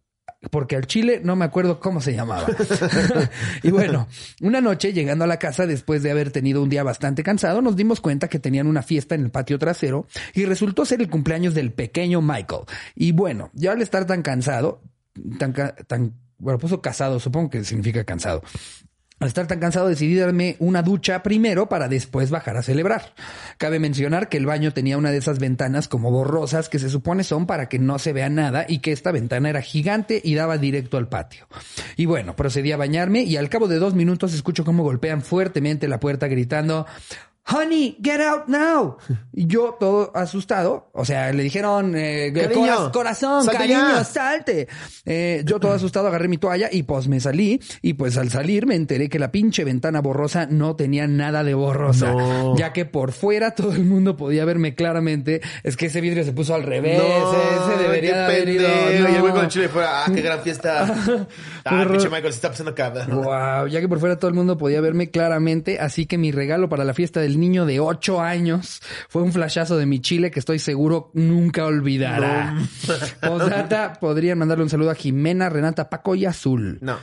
porque al chile no me acuerdo cómo se llamaba. y bueno, una noche llegando a la casa después de haber tenido un día bastante cansado, nos dimos cuenta que tenían una fiesta en el patio trasero y resultó ser el cumpleaños del pequeño Michael. Y bueno, yo al estar tan cansado, tan, tan, bueno, puso casado, supongo que significa cansado. Al estar tan cansado decidí darme una ducha primero para después bajar a celebrar. Cabe mencionar que el baño tenía una de esas ventanas como borrosas que se supone son para que no se vea nada y que esta ventana era gigante y daba directo al patio. Y bueno, procedí a bañarme y al cabo de dos minutos escucho cómo golpean fuertemente la puerta gritando Honey, get out now. Y yo todo asustado, o sea, le dijeron, eh, Cariño, "Cora- corazón, salte cariño, ya". salte. Eh, yo todo asustado agarré mi toalla y pues me salí y pues al salir me enteré que la pinche ventana borrosa no tenía nada de borrosa, No. ya que por fuera todo el mundo podía verme claramente. Es que ese vidrio se puso al revés, ese debería qué haber ido. pendejo. Y el güey no. con el chile fuera, ah, qué gran fiesta. ah, pinche Michael, se está pasando cabrón. Wow, ya que por fuera todo el mundo podía verme claramente, así que mi regalo para la fiesta del niño de 8 años fue un flashazo de mi chile que estoy seguro nunca olvidará. Posdata, podrían mandarle un saludo a Jimena, Renata, Paco y Azul. No,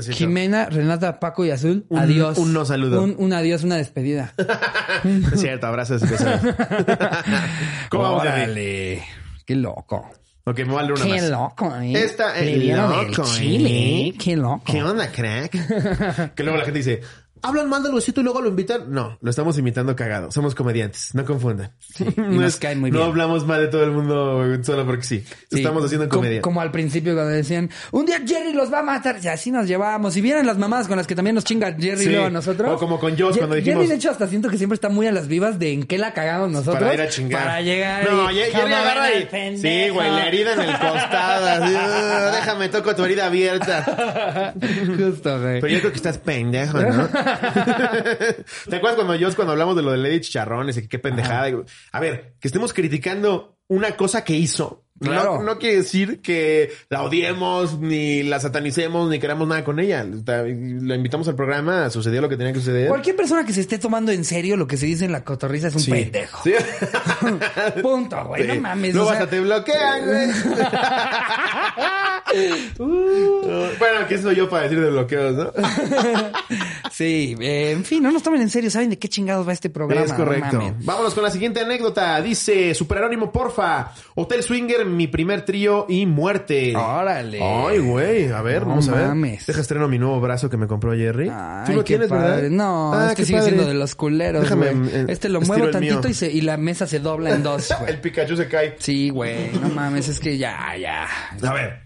siento. Jimena, Renata, Paco y Azul, Un- adiós. un no saludo. Un, un adiós, una despedida. Es cierto, abrazos y besos. ¿Cómo vamos? Órale, qué loco. Ok, me voy a leer una Qué más. loco, ¿eh? Esta es loco, chile, ¿eh? ¿eh? Qué loco. ¿Qué onda, crack? que luego la gente dice, hablan mal del huesito y luego lo invitan. No, lo estamos imitando cagado. Somos comediantes, no confundan. y nos cae muy no bien. hablamos mal de todo el mundo solo porque sí. Sí, Estamos haciendo comedia. Como al principio cuando decían, un día Jerry los va a matar. Y así nos llevábamos. Y vieran las mamás con las que también nos chinga Jerry Sí. luego a nosotros. O como con Joss Ye- cuando dijimos- Jerry, de hecho, hasta siento que siempre está muy a las vivas de en qué la cagamos nosotros. Para ir a chingar. Para llegar. No, y, Jerry "¿Cómo agarra y... al pendejo?" Sí, güey, la herida en el costado. así, "Ah, déjame, toco tu herida abierta. Justo, güey. Pero yo creo que estás pendejo, ¿no? ¿Te acuerdas cuando yo, cuando hablamos de lo de Lady Chicharrones y qué pendejada? A ver, que estemos criticando una cosa que hizo. Claro. No, no quiere decir que la odiemos, ni la satanicemos, ni queramos nada con ella. La invitamos al programa, sucedió lo que tenía que suceder. Cualquier persona que se esté tomando en serio lo que se dice en la cotorriza es un Sí. pendejo. Sí. Punto, güey. No mames. Luego o sea- hasta te bloquean, güey. bueno, ¿qué soy yo para decir de bloqueos, no? Sí, eh, en fin, no nos tomen en serio. ¿Saben de qué chingados va este programa? Es No correcto. Vámonos con la siguiente anécdota. Dice Superanónimo, porfa. Hotel Swinger, mi primer trío y muerte. Órale. Ay, güey. A ver, No vamos a ver. mames. Deja estreno mi nuevo brazo que me compró Jerry. Ay, Tú lo tienes, padre. ¿verdad? No, Ah, este sigue padre. siendo de los culeros, Déjame, güey. eh, Este lo muevo tantito y, se, y la mesa se dobla en dos. El Pikachu se cae. Sí, güey. No mames, es que ya, ya. A ver.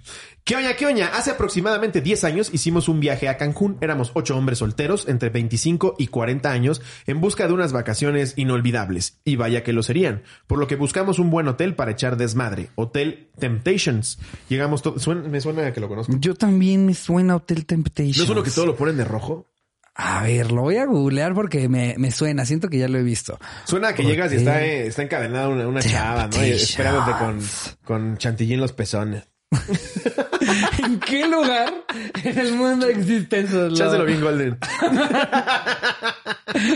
¿Qué oña, qué oña? Hace aproximadamente 10 años hicimos un viaje a Cancún. Éramos ocho hombres solteros entre 25 y 40 años en busca de unas vacaciones inolvidables. Y vaya que lo serían. Por lo que buscamos un buen hotel para echar desmadre. Hotel Temptations. Llegamos suena- me suena que lo conozco. Yo también me suena Hotel Temptation. ¿No es uno que todo lo ponen de rojo? A ver, lo voy a googlear porque me, me suena. Siento que ya lo he visto. Suena a que llegas y está, eh, está encadenada una, una chava, ¿no? Y Temptations. esperándote con, con chantilly en los pezones. ¿En qué lugar en el mundo existe eso? Echáselo bien golden.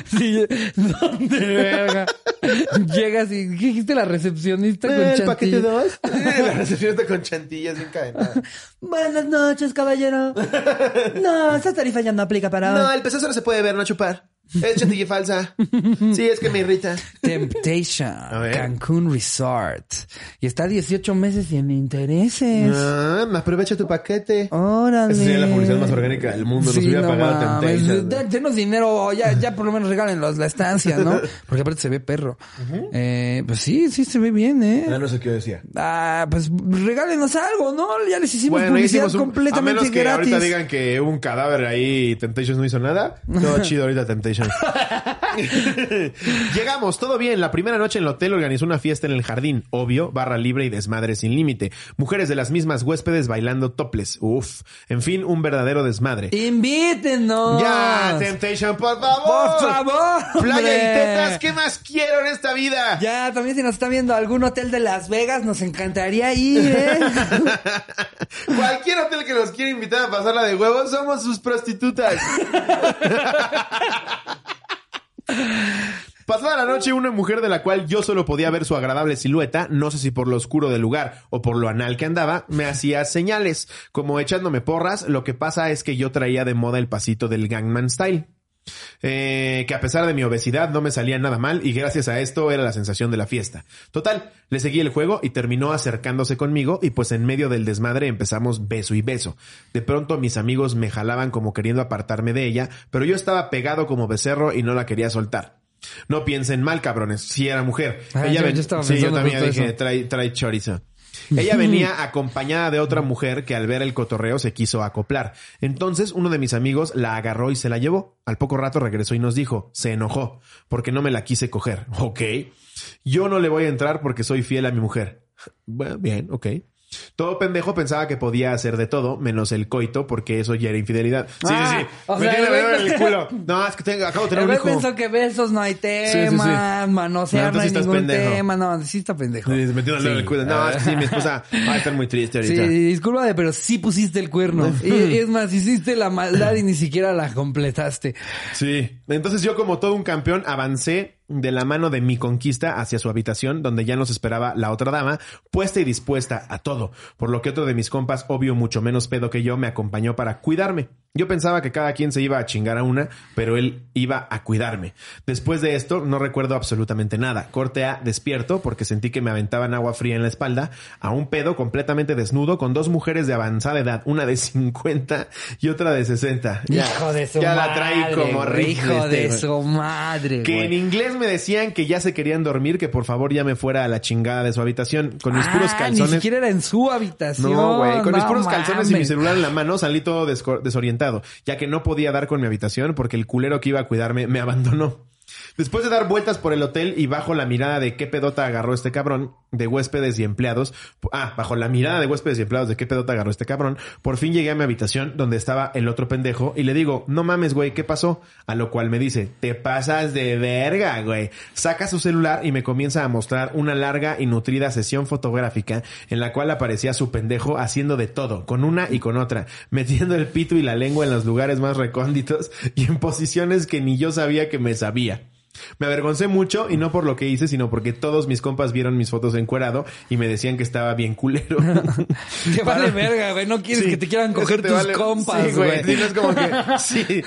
Sí, ¿dónde, verga? Llegas y ¿qué dijiste la recepcionista con ¿El chantilly? paquete 2? La recepcionista con chantillas encadenada. Buenas noches, caballero. No, esa tarifa ya no aplica para No, el peso no se puede ver, no chupar. Es chantilly falsa. Sí, es que me irrita. Temptation, ver. Cancún Resort. Y está 18 meses sin intereses. Ah, aprovecha tu paquete. Órale. Esa sería la publicidad más orgánica del mundo. Nos Sí, hubiera no pagado mames. Temptation. De- Denos dinero, ya, ya por lo menos regálenos la estancia, ¿no? Porque aparte se ve perro. eh, pues sí, sí se ve bien, ¿eh? Ah, no sé qué decía. Ah, pues regálenos algo, ¿no? Ya les hicimos Bueno, publicidad hicimos un, a completamente menos que gratis. ahorita digan que hubo un cadáver ahí y Temptations no hizo nada. Todo chido ahorita Llegamos, todo bien. La primera noche en el hotel organizó una fiesta en el jardín. Obvio, barra libre y desmadre sin límite. Mujeres de las mismas huéspedes bailando toples. Uf. En fin, un verdadero desmadre. Invítenos. Ya, Temptation, por favor. Por favor. Playa hombre. y tetas, ¿qué más quiero en esta vida? Ya, también si nos está viendo algún hotel de Las Vegas, nos encantaría ir, ¿eh? Cualquier hotel que nos quiera invitar a pasarla de huevos, somos sus prostitutas. Pasada la noche, una mujer de la cual yo solo podía ver su agradable silueta, no sé si por lo oscuro del lugar o por lo anal que andaba, me hacía señales, como echándome porras. Lo que pasa es que yo traía de moda el pasito del Gangman Style. Eh, que a pesar de mi obesidad no me salía nada mal y gracias a esto era la sensación de la fiesta. Total, le seguí el juego y terminó acercándose conmigo y pues en medio del desmadre empezamos beso y beso. De pronto mis amigos me jalaban como queriendo apartarme de ella, pero yo estaba pegado como becerro y no la quería soltar. No piensen mal, cabrones, si era mujer. Ah, ella yo- ven- yo estaba sí, yo también dije, trae, trae chorizo. Ella venía acompañada de otra mujer que al ver el cotorreo se quiso acoplar. Entonces uno de mis amigos la agarró y se la llevó. Al poco rato regresó y nos dijo, se enojó, porque no me la quise coger. Ok. Yo no le voy a entrar porque soy fiel a mi mujer. Bueno, bien, ok. Todo pendejo pensaba que podía hacer de todo, menos el coito, porque eso ya era infidelidad. Sí, Ah, sí, sí. o Me sea, tiene el güey- dedo en el culo. No, es que tengo- acabo de tener El un hijo. pensó que besos no hay tema, Sí, sí, sí. manosear No, sí hay ningún pendejo. tema. No, sí está pendejo. Sí, se metió el dedo en el culo. No, es que sí, mi esposa va a estar muy triste Sí, ahorita. discúlpame, pero sí pusiste el cuerno. Y, y es más, hiciste la maldad y ni siquiera la completaste. Sí. Entonces yo como todo un campeón avancé de la mano de mi conquista hacia su habitación donde ya nos esperaba la otra dama, puesta y dispuesta a todo, por lo que otro de mis compas, obvio mucho menos pedo que yo, me acompañó para cuidarme. Yo pensaba que cada quien se iba a chingar a una, pero él iba a cuidarme. Después de esto no recuerdo absolutamente nada. Corte A despierto porque sentí que me aventaban agua fría en la espalda, a un pedo completamente desnudo con dos mujeres de avanzada edad, una de 50 y otra de 60. Ya, hijo de su ya madre. la trae como este, de güey. su madre. Que en inglés me decían que ya se querían dormir, que por favor ya me fuera a la chingada de su habitación. Con mis puros Ah, calzones. Ni siquiera era en su habitación. No, güey. Con mis puros calzones y mi celular en la mano salí todo desorientado, ya que no podía dar con mi habitación porque el culero que iba a cuidarme me abandonó. Después de dar vueltas por el hotel y bajo la mirada de qué pedota agarró este cabrón, de huéspedes y empleados, ah, bajo la mirada de huéspedes y empleados de qué pedota agarró este cabrón, por fin llegué a mi habitación donde estaba el otro pendejo y le digo, no mames, güey, ¿qué pasó? A lo cual me dice, te pasas de verga, güey. Saca su celular y me comienza a mostrar una larga y nutrida sesión fotográfica en la cual aparecía su pendejo haciendo de todo, con una y con otra, metiendo el pito y la lengua en los lugares más recónditos y en posiciones que ni yo sabía que me sabía. Me avergoncé mucho y no por lo que hice, sino porque todos mis compas vieron mis fotos encuerado y me decían que estaba bien culero. Te vale verga, güey. No quieres Sí, que te quieran coger tus vale- compas, Sí, güey. Es como que, sí.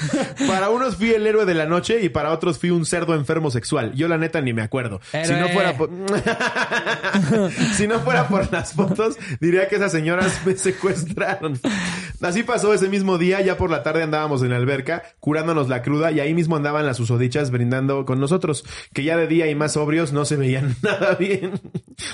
Para unos fui el héroe de la noche y para otros fui un cerdo enfermo sexual. Yo la neta ni me acuerdo. Si no fuera por, si no fuera por las fotos, diría que esas señoras me secuestraron. Así pasó ese mismo día, ya por la tarde andábamos en la alberca, curándonos la cruda y ahí mismo andaban las susodichas brindando con nosotros, que ya de día y más sobrios no se veían nada bien.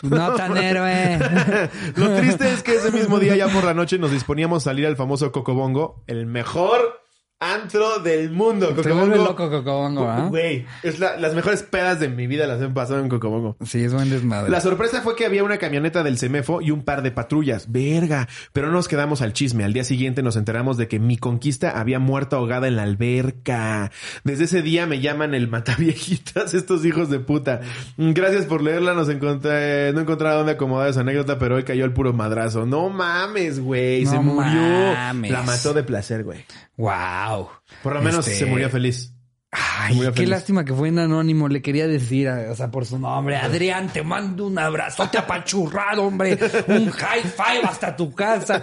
No tan héroe. Lo triste es que ese mismo día, ya por la noche, nos disponíamos a salir al famoso Cocobongo, el mejor antro del mundo. Te vuelve loco Cocobongo, ¿ah? Güey, es la- las mejores pedas de mi vida las he pasado en Cocobongo. Sí, es buen desmadre. La sorpresa fue que había una camioneta del Semefo y un par de patrullas. Verga. Pero no nos quedamos al chisme. Al día siguiente nos enteramos de que mi conquista había muerto ahogada en la alberca. Desde ese día me llaman el mataviejitas, estos hijos de puta. Gracias por leerla. Nos encontré, no encontraba dónde acomodar esa anécdota, pero hoy cayó el puro madrazo. No mames, güey. se No murió. mames. La mató de placer, güey. Wow. Por lo menos Este- se murió feliz. Ay, qué feliz. lástima que fue en anónimo. Le quería decir, o sea, por su nombre. Adrián, te mando un abrazote apachurrado, hombre. Un high five hasta tu casa.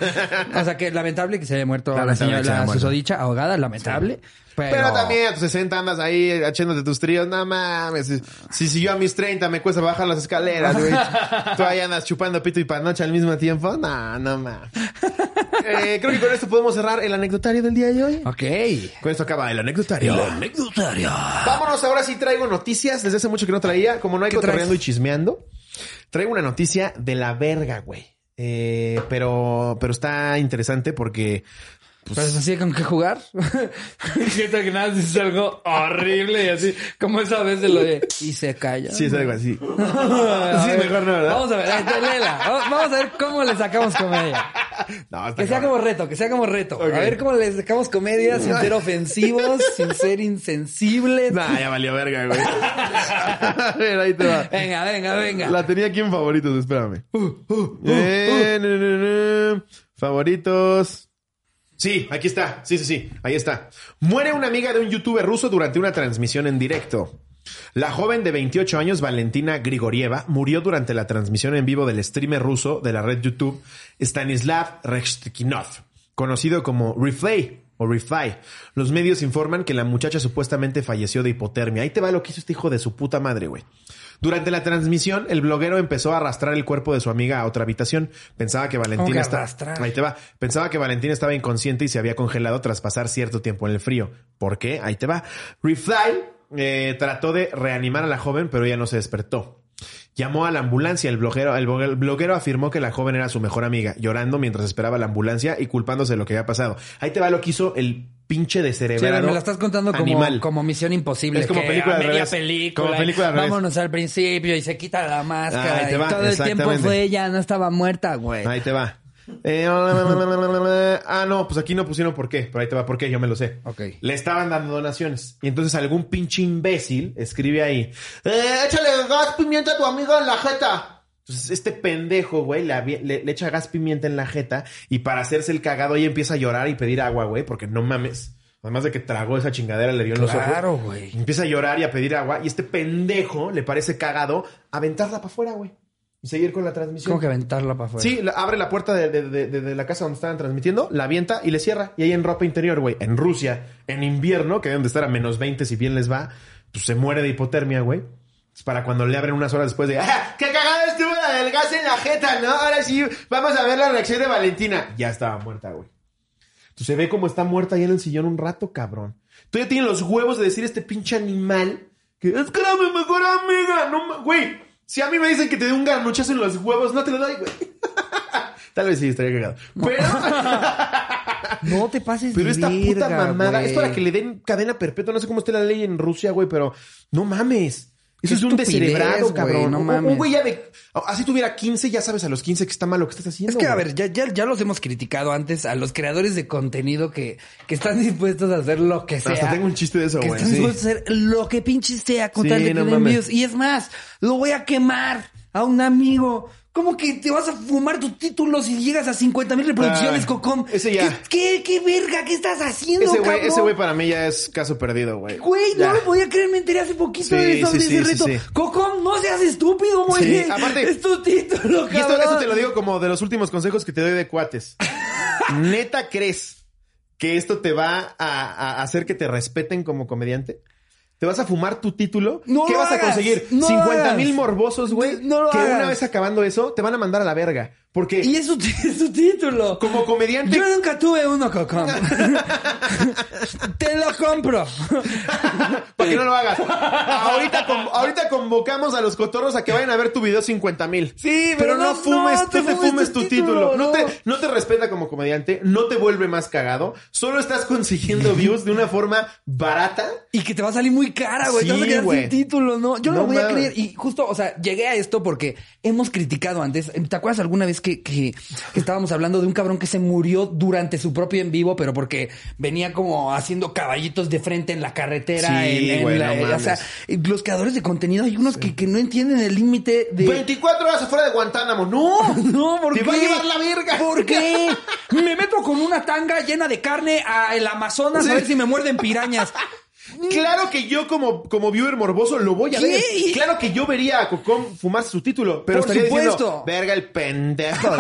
O sea, que lamentable que se haya muerto la señora, se haya la susodicha ahogada, lamentable. Pero, Pero también a tus 60 andas ahí echándote tus tríos. No mames. Si, si, yo a mis 30 me cuesta bajar las escaleras, güey. Tú ahí andas chupando pito y panocha al mismo tiempo. No, no mames. Eh, creo que con esto podemos cerrar el anecdotario del día de hoy. Ok. Con esto acaba el anecdotario. anecdotario. Vámonos, ahora sí traigo noticias. Desde hace mucho que no traía. Como no hay ¿Qué cotorreando y chismeando. Traigo una noticia de la verga, güey. Eh, pero, pero está interesante porque Pues así con qué jugar. Siento que nada dices algo horrible y así, como esa vez de lo de y se calla. sí es algo así. Sí, ver, mejor no, ¿verdad? Vamos a ver, eh, léela. Vamos vamos a ver cómo le sacamos comedia. No, Que sea como reto, que sea como reto. A ver cómo le sacamos comedia sin ser ofensivos, sin ser insensibles. Nah, ya valió verga, güey. A ver, ahí te va. Venga, venga, venga. La tenía aquí en favoritos, espérame. Eh, no, no, no. Favoritos. Sí, aquí está. Sí, sí, sí. Ahí está. Muere una amiga de un youtuber ruso durante una transmisión en directo. La joven de 28 años, Valentina Grigorieva, murió durante la transmisión en vivo del streamer ruso de la red YouTube Stanislav Reshtikinov, conocido como Reflay o Refly. Los medios informan que la muchacha supuestamente falleció de hipotermia. Ahí te va lo que hizo este hijo de su puta madre, güey. Durante la transmisión, el bloguero empezó a arrastrar el cuerpo de su amiga a otra habitación. Pensaba que ¿Cómo Valentina estaba... Ahí te va. Pensaba que Valentina estaba inconsciente y se había congelado tras pasar cierto tiempo en el frío. ¿Por qué? Ahí te va. Refly eh, trató de reanimar a la joven, pero ella no se despertó. Llamó a la ambulancia. El bloguero, el bloguero- afirmó que la joven era su mejor amiga, llorando mientras esperaba la ambulancia y culpándose de lo que había pasado. Ahí te va lo que hizo el pinche de Sí, cerebro. me la estás contando como, animal. como Misión Imposible. Es como que película a media película. Como película. Vámonos al principio y se quita la máscara. Ahí te y todo el tiempo fue ella, no estaba muerta, güey. Ahí te va. Eh, ah, no, pues aquí no pusieron por qué, pero ahí te va por qué, yo me lo sé. Ok. Le estaban dando donaciones. Y entonces algún pinche imbécil escribe ahí, eh, échale gas pimienta a tu amiga en la jeta. Entonces este pendejo, güey, le, le- le echa gas pimienta en la jeta y para hacerse el cagado ella empieza a llorar y pedir agua, güey, porque no mames. Además de que tragó esa chingadera, le dio en los ojos. Claro, güey. Empieza a llorar y a pedir agua. Y este pendejo le parece cagado aventarla para afuera, güey. Y seguir con la transmisión. Como que aventarla para afuera. Sí, la- abre la puerta de, de- de- la casa donde estaban transmitiendo, la avienta y le cierra. Y ahí en ropa interior, güey, en Rusia, en invierno, que deben de estar a menos 20 si bien les va, pues se muere de hipotermia, güey. Es para cuando le abren unas horas después de, ¡ah! ¡Qué cagada estuvo la del gas en la jeta, ¿no? Ahora sí, vamos a ver la reacción de Valentina. Ya estaba muerta, güey. Entonces se ve como está muerta ahí en el sillón un rato, cabrón. Todavía tienen los huevos de decir este pinche animal que es que era mi mejor amiga. No, güey. Si a mí me dicen que te dé un garnuchazo en los huevos, no te lo doy, güey. Tal vez sí, estaría cagado. Pero, No te pases pero de esta puta mamada güey. es para que le den cadena perpetua. No sé cómo esté la ley en Rusia, güey, pero no mames. Eso es un descerebrado, cabrón. no Un- mames. Un güey ya de. Así tuviera 15, ya sabes a los 15 que está mal lo que estás haciendo. Es que, a ver, ya, ya, ya los hemos criticado antes a los creadores de contenido que, que están dispuestos a hacer lo que sea. Hasta tengo un chiste de eso, que güey. están sí. dispuestos a hacer lo que pinche sea con Sí, tal de que no den views. Y es más, lo voy a quemar a un amigo. ¿Cómo que te vas a fumar tus títulos y llegas a 50 mil reproducciones, Ah, Cocom? ese ya. ¿Qué, qué, qué verga? ¿Qué estás haciendo, Ese güey, cabrón? ese güey para mí ya es caso perdido, güey. Güey, no lo podía creer, me enteré hace poquito Sí, de, eso, sí, de ese sí, reto. Cocom, no seas estúpido, güey. Aparte- es tu título, Y esto, cabrón. esto te lo digo como de los últimos consejos que te doy de cuates. ¿Neta crees que esto te va a, a hacer que te respeten como comediante? ¿Te vas a fumar tu título? No ¿Qué lo vas a conseguir? no lo 50 hagas. mil morbosos, güey. No que una vez acabando eso, te van a mandar a la verga. Porque Y es su, es su título. como comediante... Yo nunca tuve uno, Cocom. Te lo compro. para que no lo hagas. Ahorita, ahorita convocamos a los cotorros a que vayan a ver tu video 50 mil. Sí, pero, pero no, no- fumes, no te fumes fumes tu tu título. título, No, no. te, no te respeta como comediante, no te vuelve más cagado. Solo estás consiguiendo views de una forma barata. Y que te va a salir muy cara, güey. te vas a Sí, quedar sin título, ¿no? Yo no, lo voy a creer. Y justo, o sea, llegué a esto porque hemos criticado antes. ¿Te acuerdas alguna vez que, que, que estábamos hablando de un cabrón que se murió durante su propio en vivo, pero porque venía como haciendo caballitos de frente en la carretera? Sí, en, en güey, la- no o sea, los creadores de contenido, hay unos que, que no entienden el límite de... 24 horas afuera de Guantánamo. No, No, ¿por Te qué? va a llevar la verga. ¿Por qué? Me meto con una tanga llena de carne a el Amazonas Sí. a ver si me muerden pirañas. Claro que yo como, como viewer morboso lo voy a ¿Qué? ver. Claro que yo vería a Cocom fumarse su título, pero Por estaría supuesto. diciendo, verga el pendejo.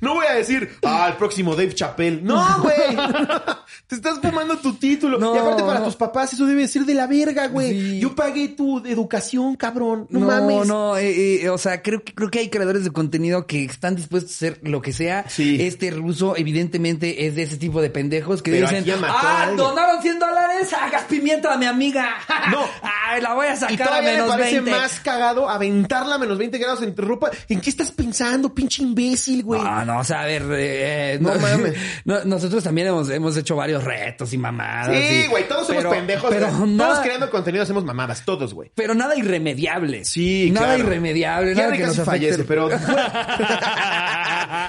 No voy a decir, ah, el próximo Dave Chappelle. No, güey. Te estás fumando tu título. No, y aparte para tus papás eso debe ser de la verga, güey. Sí. Yo pagué tu educación, cabrón. No, No, mames. no, eh, eh, o sea, creo que creo que hay creadores de contenido que están dispuestos a hacer lo que sea. Sí. Este ruso, evidentemente, es de ese tipo de pendejos que Pero dicen, ah, alguien". donaron 100 dólares, hagas pimienta a mi amiga. No. Ay, la voy a Y sacar a todavía me parece 20. más cagado aventarla a menos 20 grados en tu ropa. ¿En qué estás pensando, pinche imbécil, güey? No, no, o sea, a ver, eh, No mames. no, nosotros también hemos, hemos hecho varios retos y mamadas. Sí, güey, todos somos pendejos. Pero güey. todos nada, creando contenido hacemos mamadas, todos, güey. pero nada irremediable. Sí, Nada claro. irremediable, nada que nos fallece, pero...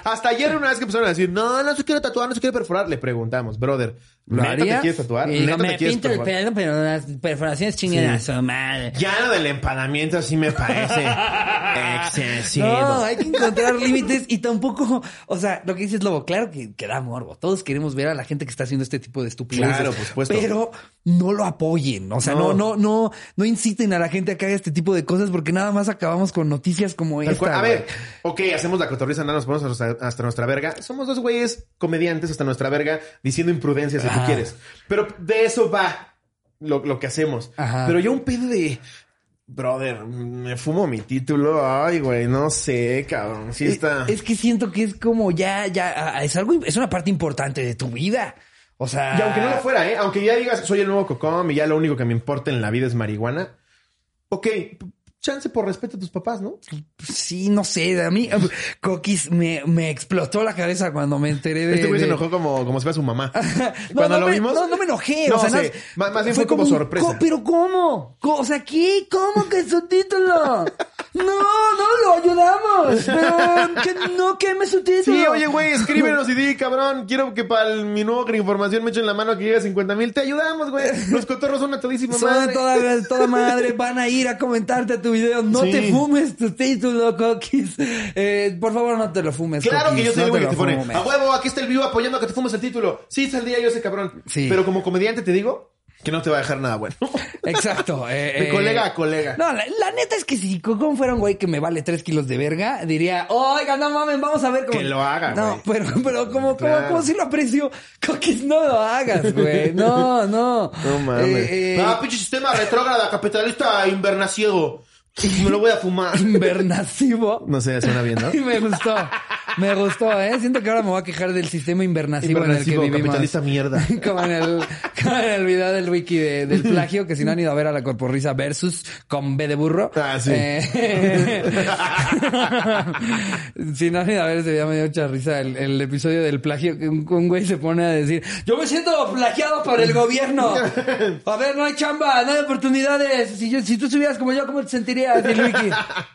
Hasta ayer una vez que empezaron a decir, no, no se quiere tatuar, no se quiere perforar, le preguntamos, brother, ¿Lo ¿neta te harías? quieres tatuar? Y digo, ¿Neta me te quieres pinto el pelo, pero las perforaciones chingan a su madre. Ya lo del empanamiento sí me parece excesivo. No, hay que encontrar límites y tampoco, o sea, lo que dices Lobo, claro que, que da morbo. Todos queremos ver a la gente que está haciendo este tipo de estupideces. Claro, por supuesto. Pero no lo apoyen. O sea, no, no, No. no, no, inciten a la gente a que haga este tipo de cosas porque nada más acabamos con noticias como esta. cual. A ver, ok, hacemos la cotorriza, nada, nos ponemos hasta, hasta nuestra verga. Somos dos güeyes comediantes hasta nuestra verga diciendo imprudencias si tú quieres. Pero de eso va lo, lo que hacemos. Ajá. Pero yo un pedo de... Brother, me fumo mi título. Ay, güey, no sé, cabrón. Sí está... Es que siento que es como ya, ya, es algo, es una parte importante de tu vida. O sea. Y aunque no lo fuera, ¿eh? Aunque ya digas, soy el nuevo Cocom y ya lo único que me importa en la vida es marihuana. Ok, chance por respeto a tus papás, ¿no? Sí, no sé, a mí, Coquis me, me explotó la cabeza cuando me enteré de. Este güey se enojó como, como si fuera su mamá. No, Cuando no lo me, vimos. No, no me enojé. No o sea, sé, nada- más- más bien fue como sorpresa. co- Pero ¿cómo? Co- O sea, ¿qué? ¿Cómo que su título? No, no lo ayudamos. Pero que no queme su título. Sí, oye, güey, escríbenos y di, cabrón, quiero que para mi nuevo información me echen la mano que llegue a 50 mil. Te ayudamos, güey. Los cotorros son a todísima Son madre. toda, toda madre, van a ir a comentarte a tu video. No Sí. te fumes tu título, Coquis. Eh, por favor, no te lo fumes. Claro que yo no güey que te pone, fumes. a huevo, aquí está el vivo apoyando a que te fumes el título. Sí, saldría yo ese cabrón. Sí. Pero como comediante te digo que no te va a dejar nada bueno. Exacto. eh, De eh, colega a colega. No, la, la neta es que si Cocón fuera un güey que me vale tres kilos de verga, diría, oiga, no mames, vamos a ver cómo. Que lo haga, No, güey. pero, pero como, como, Claro. como si lo aprecio, Coquis, no lo hagas, güey. No, no. No mames. Eh, eh, Ah, pinche sistema retrógrada, capitalista invernaciego. Me lo voy a fumar. invernasivo. No sé, suena bien, ¿no? me gustó. Me gustó, ¿eh? Siento que ahora me voy a quejar del sistema invernasivo, en el que Invernasivo, vivimos. capitalista mierda. Como en el, como en el video del wiki de- del plagio, que si no han ido a ver a la corporrisa versus con B de burro. Ah, sí. Eh, si no han ido a ver ese video, me dio mucha risa el, el episodio del plagio, que un, un güey se pone a decir, yo me siento plagiado por el gobierno. A ver, no hay chamba, no hay oportunidades. Si, yo, si tú estuvieras como yo, ¿cómo te sentirías? Wiki,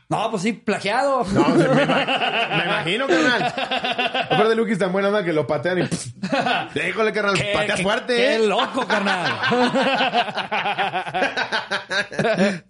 no, pues sí, plagiado. No, me, ima- me imagino, carnal. Aparte, Lucky es tan buena onda que lo patean y... Déjole, carnal, Qué- fuerte, Qué ¿eh? loco, carnal.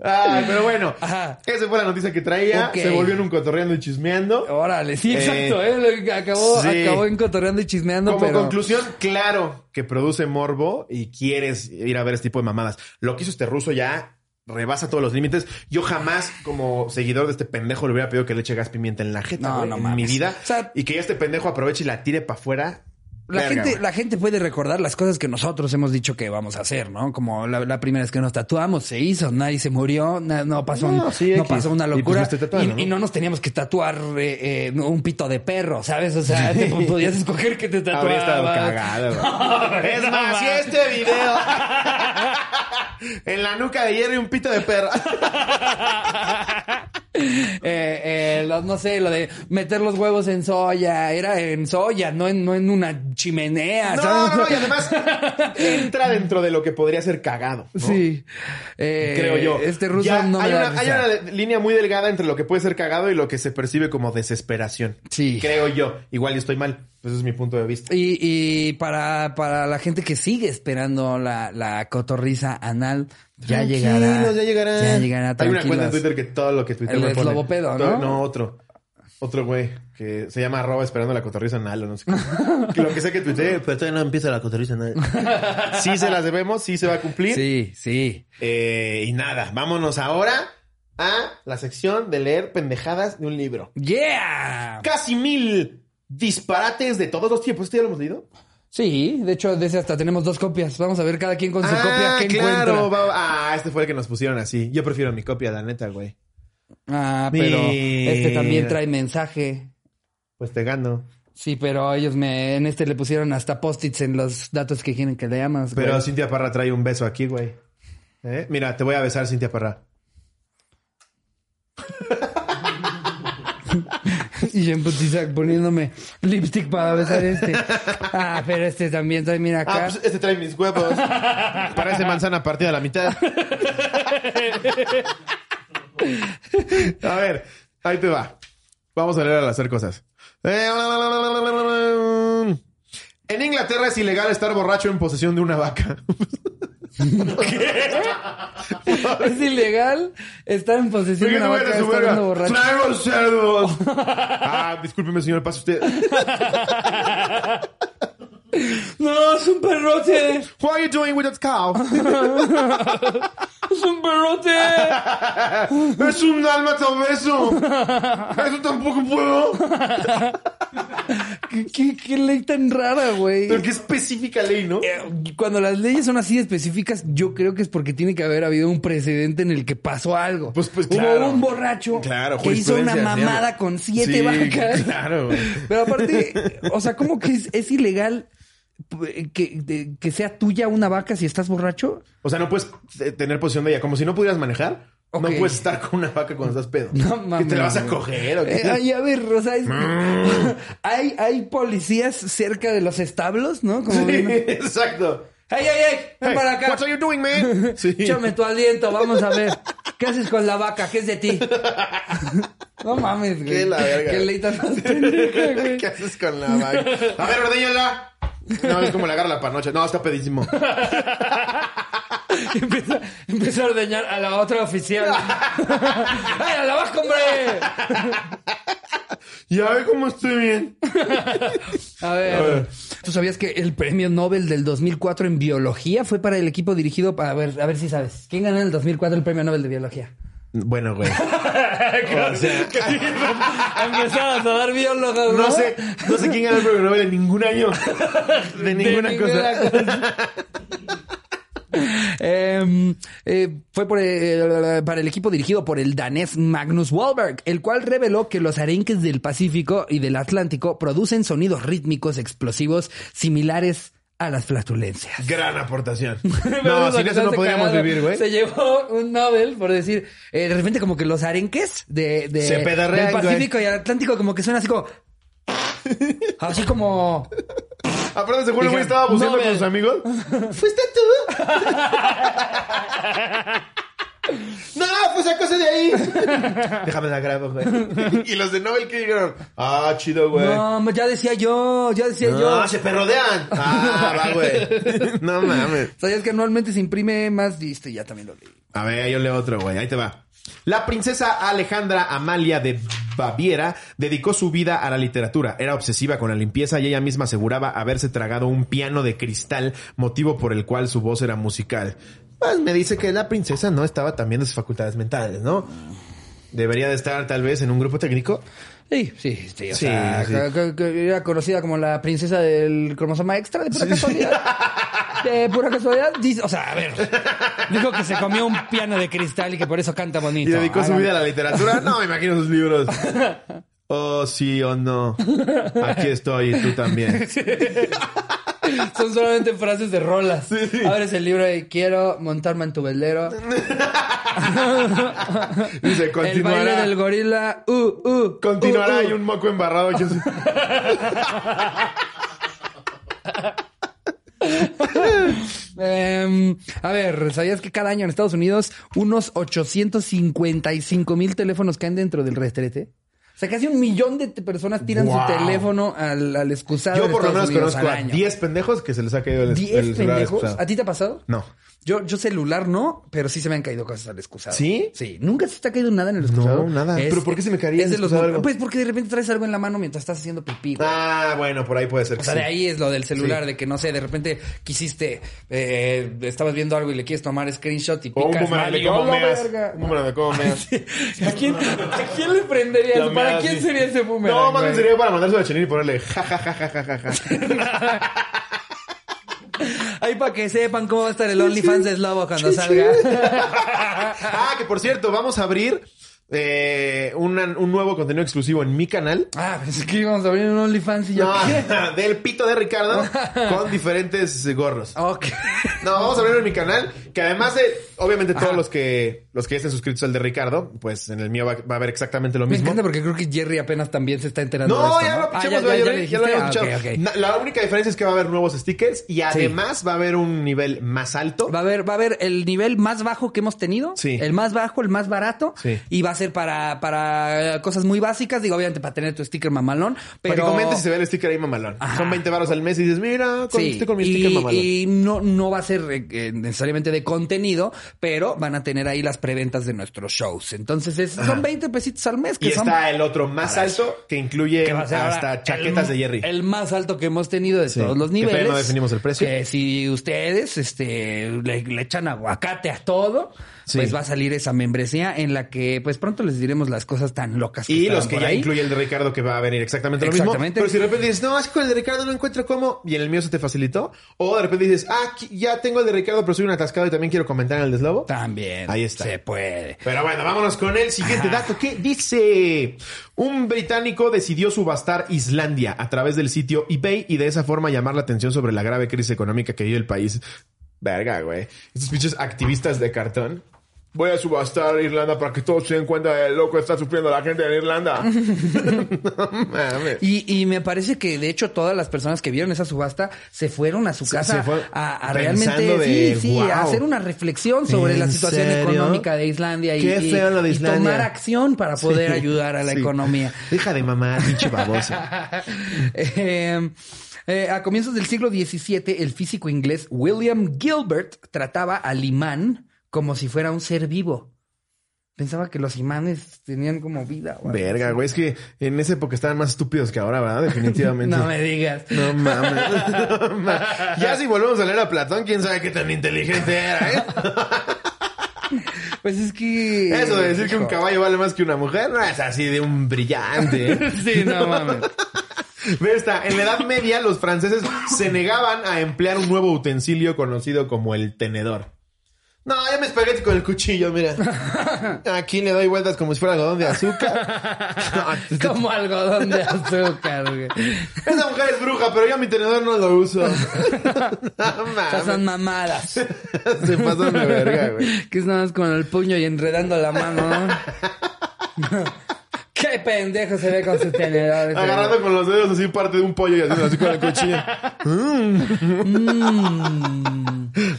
Ay, pero bueno, Ajá. esa fue la noticia que traía. Ok. Se volvió en un cotorreando y chismeando. Órale, sí, Eh, exacto, ¿eh? Lo que Acabó, sí. acabó encotorreando y chismeando, Como pero... conclusión, claro que produce morbo y quieres ir a ver este tipo de mamadas. Lo que hizo este ruso ya rebasa todos los límites. Yo jamás, como seguidor de este pendejo, le hubiera pedido que le eche gas pimienta en la jeta, No, no en mames. mi vida. O sea- y que ya este pendejo aproveche y la tire para afuera. La Verga, gente, güey. la gente puede recordar las cosas que nosotros hemos dicho que vamos a hacer, ¿no? Como la, la primera vez que nos tatuamos, se hizo, nadie se murió, na- no pasó, No, un- sí, no pasó una Y pues locura. tatuando, y, y ¿no? no nos teníamos que tatuar eh, eh, un pito de perro, ¿sabes? O sea, te po- podías escoger que te tatuabas. Habría estado cagado, güey. es no más, si este video en la nuca de hierro y un pito de perro. Eh, eh, lo- no sé, lo de meter los huevos en soya, era en soya, no en, no en una chimenea, No, ¿sabes? no, no, y además entra dentro de lo que podría ser cagado. ¿no? Sí. Eh, Creo yo. Este ruso Ya no me hay, da una, hay una línea muy delgada entre lo que puede ser cagado y lo que se percibe como desesperación. Sí. Creo yo. Igual yo estoy mal. Ese es mi punto de vista. Y, y para, para la gente que sigue esperando la, la cotorriza anal, ya llegará. Ya llegará. Ya llegará, Hay una cuenta en. Twitter que todo lo que tuitea El me pone. Todo- ¿no? No, otro. Otro güey que se llama arroba esperando la cotorriza anal o no sé qué. Lo que sé que tuitee, pero todavía no empieza la cotorriza anal. sí se las debemos, sí se va a cumplir. Sí, sí. Eh, y nada, vámonos ahora a la sección de leer pendejadas de un libro. ¡Yeah! Casi mil disparates de todos los tiempos. ¿Esto ya lo hemos leído? Sí, de hecho, de ese hasta tenemos dos copias. Vamos a ver cada quien con su copia qué claro. encuentra. va- ah, este fue el que nos pusieron así. Yo prefiero mi copia, la neta, güey. Ah, pero Mira. este también trae mensaje. Pues te gano. Sí, pero ellos me, en este le pusieron hasta post-its en los datos que quieren que leamos. güey. Pero Cintia Parra trae un beso aquí, güey. ¿Eh? Mira, te voy a besar, Cintia Parra. Y yo en putiza poniéndome lipstick para besar este. Ah, pero este también trae, mira Ah, acá. pues este trae mis huevos. Parece manzana partida a la mitad. A ver, ahí te va. Vamos a leer al hacer cosas. En Inglaterra es ilegal estar borracho en posesión de una vaca. Es ilegal estar en posesión de una vaca borracho. Traigo cerdos. Ah, discúlpeme, señor, pase usted. No, es un perrote. What are you doing with that cow? Es un perrote. es un dálmata obeso. Eso tampoco puedo. ¿Qué, qué, qué ley tan rara, güey. Pero qué específica ley, ¿no? Eh, Cuando las leyes son así específicas, yo creo que es porque tiene que haber habido un precedente en el que pasó algo. Pues- pues, Hubo claro. un borracho Claro, que hizo una mamada con siete Sí, vacas. claro, güey. Pero aparte, o sea, ¿cómo que es, es ilegal que, de- que sea tuya una vaca si estás borracho? O sea, no puedes eh, tener posición de ella. Como si no pudieras manejar. No puedes estar con una vaca cuando estás pedo. No ¿Que mames. te la vas a coger o qué? Eh, ay, a ver, o sea, es- hay, hay policías cerca de los establos, ¿no? Como Sí, viendo- exacto. ¡Ey, ey, ey! ¡Ven Hey, para acá! What are you doing, man? Sí. Échame tu aliento, vamos a ver. ¿Qué haces con la vaca? ¿Qué es de ti? No mames, güey. Qué la verga. Qué más pendeja, güey. ¿Qué haces con la vaca? A ver, ordeñala. No, es como le agarra la panocha. No, está pedísimo. Y empieza, empieza a ordeñar a la otra oficial. ¡Ay, a la vaca, hombre! Ya ve cómo estoy bien. A ver, ¿tú sabías que el premio Nobel del 2004 en biología fue para el equipo dirigido para... A ver, a ver si sabes. ¿Quién ganó en el 2004 el premio Nobel de biología? Bueno, güey. O sea, Empezaron a dar biólogos, no sé, no sé quién ganó el premio Nobel en ningún año. De ninguna cosa. Eh, eh, fue por, eh, para el equipo dirigido por el danés Magnus Wahlberg, el cual reveló que los arenques del Pacífico y del Atlántico producen sonidos rítmicos explosivos similares a las flatulencias. Gran aportación. No, sin que eso no podríamos cagado. vivir, güey. Se llevó un Nobel por decir, eh, de repente como que los arenques de, de Se del Pacífico y Atlántico como que suena así como... Así como... Aparte, seguro, güey, estaba buceando Nobel. con sus amigos. ¿Fuiste tú? no, pues esa cosa de ahí. Déjame la grabo, güey. y los de Nobel que dijeron, ah, chido, güey. No, ya decía yo, ya decía No, yo. se perrodean. Ah, va, güey. No mames. ¿Sabías que anualmente se imprime más? Viste, ya también lo leí. A ver, yo leo otro, güey. Ahí te va. La princesa Alejandra Amalia de Baviera dedicó su vida a la literatura. Era obsesiva con la limpieza y ella misma aseguraba haberse tragado un piano de cristal, motivo por el cual su voz era musical. Pues me dice que la princesa no estaba también de sus facultades mentales, ¿no? Debería de estar tal vez en un grupo técnico. Sí, sí, sí. O Sí, sea, sí. era conocida como la princesa del cromosoma extra de pura casualidad. De pura casualidad. O sea, a ver. Dijo que se comió un piano de cristal y que por eso canta Y bonito. dedicó su vida a la literatura. No, me imagino sus libros. Oh, sí o no. Aquí estoy y tú también. Son solamente frases de rolas. Abres el libro y quiero montarme en tu velero. Dice, El baile continuará. del gorila. Uh, uh, Continuará uh, uh. y un moco embarrado. Yo Em, a ver, ¿sabías que cada año en Estados Unidos unos 855 mil teléfonos caen dentro del retrete? O sea, casi un millón de personas tiran Wow. su teléfono al, al excusado. Yo por lo menos conozco a año. 10 pendejos que se les ha caído el, el 10 celular pendejos. ¿A ti te ha pasado? No. Yo, yo celular no, pero sí se me han caído cosas al excusado. ¿Sí? Sí. ¿Nunca se te ha caído nada en el excusado? No, nada. ¿Pero por qué se me caería es de los algo? Pues porque de repente traes algo en la mano mientras estás haciendo pipí. güey. Ah, bueno, por ahí puede ser. O que sea, sí. de ahí es lo del celular, de que no sé, de repente quisiste, eh, estabas viendo algo y le quieres tomar screenshot y O un picas boomerang mal de y cómo ¡oh, meas. Un boomerang de cómo meas. ¿A quién, ¿A quién le prendería La eso? ¿Para meas, quién sí. sería ese boomerang? No, más bien sería para mandarse a Chenil y ponerle ja, ja, ja, ja, ja. Ahí para que sepan cómo va a estar el OnlyFans de Slobo cuando salga. ah, que por cierto, vamos a abrir eh, una- un nuevo contenido exclusivo en mi canal. ah, pensé que íbamos a abrir un OnlyFans y yo, No, del pito de Ricardo con diferentes gorros. Ok. No, vamos a abrirlo en mi canal, que además de, obviamente todos los que los que estén suscritos al de Ricardo, pues en el mío va, va a haber exactamente lo Me mismo. encanta porque creo que Jerry apenas también se está enterando de No, esto, ya ¿no? lo Ah, pichamos, ya, ya, ya, ya, ya lo habíamos Ah, pichado. ok, ok. Na- La única diferencia es que va a haber nuevos stickers y además va a haber un nivel más alto. Va a haber, va a haber el nivel más bajo que hemos tenido. Sí. El más bajo, el más barato. Sí. Y va a ser para, para cosas muy básicas, digo, obviamente para tener tu sticker mamalón, pero... Para que comentes si se ve el sticker ahí mamalón. Ajá. Son 20 baros al mes y dices, mira, con, Sí, estoy con mi y, sticker mamalón. y no, no va a ser eh, eh, necesariamente de contenido, pero van a tener ahí las preventas de nuestros shows. Entonces es- son 20 pesitos al mes que Y son está el otro más alto que incluye que hasta chaquetas el, de Jerry. El más alto que hemos tenido de Sí, todos los que niveles. no definimos el precio. Que si ustedes este, le, le echan aguacate a todo, Sí. pues va a salir esa membresía en la que pues pronto les diremos las cosas tan locas que Y los que ya ahí. incluye el de Ricardo que va a venir exactamente lo mismo. Exactamente. Pero si de repente dices, no, es que con el de Ricardo no encuentro cómo, y en el mío se te facilitó. O de repente dices, ah, ya tengo el de Ricardo, pero soy un atascado y también quiero comentar en el deslobo. También. Ahí está. Se puede. Pero bueno, vámonos con el siguiente dato. ¿Qué dice? Un británico decidió subastar Islandia a través del sitio eBay y de esa forma llamar la atención sobre la grave crisis económica que vive el país. Verga, güey. Estos pinches activistas de cartón. Voy a subastar Irlanda para que todos se den cuenta de lo que está sufriendo la gente en Irlanda. no mames. Y, y me parece que de hecho todas las personas que vieron esa subasta se fueron a su casa fue a, realmente de, sí, sí, a hacer una reflexión sobre la ¿En situación serio? económica de Islandia y, Qué y- feo lo de y Islandia. tomar acción para poder Sí, ayudar a la sí. economía. Deja de mamar, pinche baboso. Eh, eh, a comienzos del siglo XVII, el físico inglés William Gilbert trataba al imán como si fuera un ser vivo. Pensaba que los imanes tenían como vida. algo Verga, güey. Es que en esa época estaban más estúpidos que ahora, ¿verdad? Definitivamente. No me digas. No mames. No mames. ya si volvemos a leer a Platón, quién sabe qué tan inteligente era, ¿eh? Pues es que. Eso de decir que un caballo vale más que una mujer no es así de un brillante. ¿eh? Sí, no mames. Ve esta, en la Edad Media los franceses se negaban a emplear un nuevo utensilio conocido como el tenedor. No, ya me espagueti con el cuchillo, mira. Aquí le doy vueltas como si fuera algodón de azúcar. Como algodón de azúcar, güey. Esa mujer es bruja, pero yo mi tenedor no lo uso. No Estas son mames. mamadas. Se pasan de verga, güey. Que es nada más con el puño y enredando la mano, ¿no? Qué pendejo se ve con su tenedor. Agarrando con los dedos así parte de un pollo y haciendo así con el cuchillo. Mm.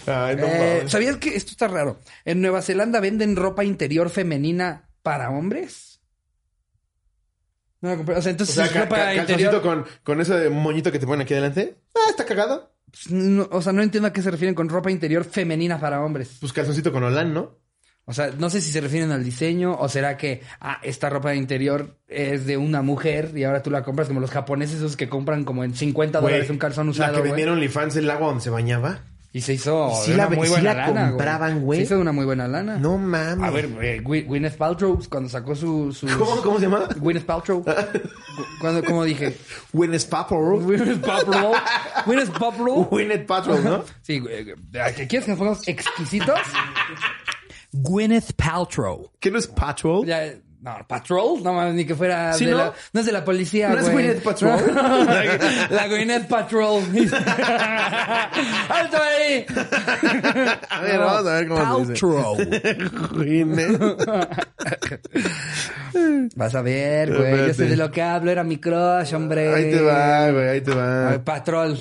Ay, no Eh. ¿Sabías que esto está raro? En Nueva Zelanda venden ropa interior femenina para hombres. No, la o sea, O entonces sea, es ca- ropa interior. calzoncito con, con ese moñito que te ponen aquí adelante. Ah, está cagado. Pues, no, o sea, no entiendo a qué se refieren con ropa interior femenina para hombres. Pues calzoncito con Olan, ¿no? O sea, no sé si se refieren al diseño o será que ah, esta ropa interior es de una mujer y ahora tú la compras como los japoneses esos que compran como en 50 Güey, dólares un calzón La usado. que güey. vendieron OnlyFans el agua donde se bañaba. Y se hizo Sí de la- una muy sí buena la lana, compraban, güey. Se hizo de una muy buena lana. No mames. A ver, eh, Gwy- Gwyneth Paltrow cuando sacó su... sus- ¿Cómo, cómo se llama? Gwyneth Paltrow. cuando, ¿Cómo dije? Gwyneth Paltrow. Gwyneth Paltrow. Gwyneth Paltrow. Gwyneth Paltrow, ¿no? Sí. ¿Qué ¿quieres que nos pongamos exquisitos? Gwyneth Paltrow. ¿Qué no es Patrol? Ya, no, Patrol, no mames, ni que fuera ¿Sí, de no? la, no es de la policía, ¿No es güey. Gwyneth Paltrow? No, la, Gwyneth Patrol. ¡Alto ahí! A ver, vamos a ver cómo se dice. Paltrow. Gwyneth. Vas a ver, güey. Yo sé de lo que hablo, era mi crush, hombre. Ahí te va, güey, ahí te A va. ver, Patrol.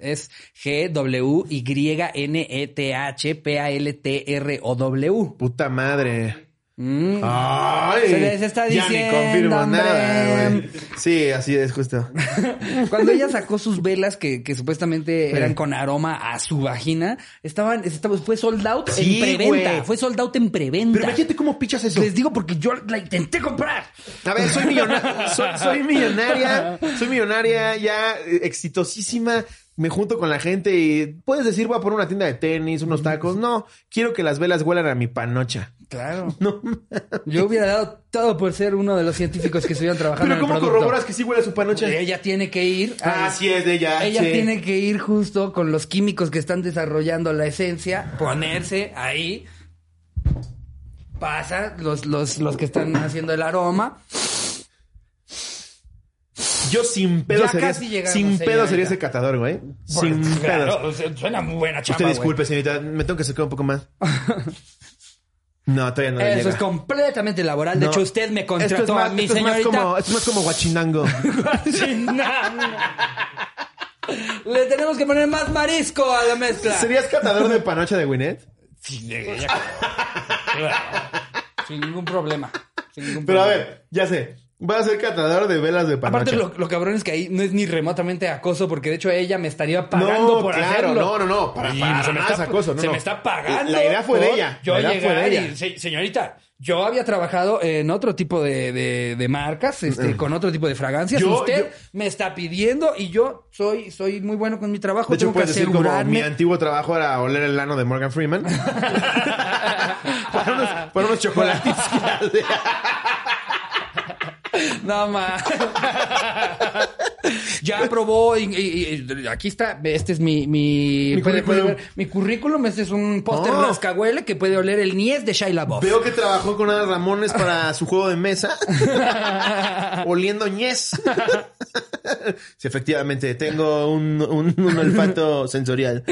Es G-W-Y-N-E-T-H-P-A-L-T-R-O-W. Puta madre. Mm. Ay, Se les está ya ni diciendo, confirmo hombre. nada, güey. Sí, así es, justo. Cuando ella sacó sus velas que, que supuestamente eran con aroma a su vagina, estaban, estaba- fue sold out Sí, en preventa. Fue sold out en preventa. Pero imagínate cómo pichas eso. Les digo porque yo la intenté comprar. A ver, soy millonaria, soy, soy millonaria, soy millonaria ya eh, exitosísima. Me junto con la gente y puedes decir, voy a poner una tienda de tenis, unos tacos. No, quiero que las velas huelan a mi panocha. Claro. Yo hubiera dado todo por ser uno de los científicos que estuvieran trabajando Pero en el ¿cómo producto. corroboras que sí huele a su panocha? Ella tiene que ir. Ah, sí es de ella. Ella sí. tiene que ir justo con los químicos que están desarrollando la esencia, ponerse ahí. Pasa los, los, los que están haciendo el aroma. Yo sin pedo Ya sería, casi llegamos, sin pedo sería ese catador, güey. Sin pedos. Claro, o sea, suena muy buena chamba. Usted disculpe, señorita, me tengo que acercar un poco más. No, todavía no Eso llega. es completamente laboral. De No. hecho, usted me Esto es contrató más- a mi esto es más como- esto es más como guachinango. Le tenemos que poner más marisco a la mezcla. ¿Serías catador de panocha de Winnet? Claro. Sin ningún problema. Sin ningún Pero a problema. ver, ya sé. Va a ser catador de velas de panocha. Aparte, lo, lo cabrón es que ahí no es ni remotamente acoso, porque de hecho ella me estaría pagando no, por claro, hacerlo. no, no, no. Para, para se me nada está- es acoso, no, se no. me está pagando. La idea fue de ella. Yo la idea fue llegar de ella. "Se- señorita, yo había trabajado en otro tipo de, de- de marcas, este, con otro tipo de fragancias. Yo- Usted yo- me está pidiendo y yo soy, soy muy bueno con mi trabajo. De hecho, tengo que puedes decir como mi antiguo trabajo era oler el ano de Morgan Freeman. para, unos, para unos chocolates. No más. ya aprobó y, y- y aquí está. Este es mi mi, Mi puede- puede currículum. ver, mi currículum. Este es un póster Oh. rascahuele que puede oler el Nies de Shia LaBeouf. Veo que trabajó con Ana Ramones para su juego de mesa. oliendo ñez. sí, efectivamente, tengo un, un- un olfato sensorial.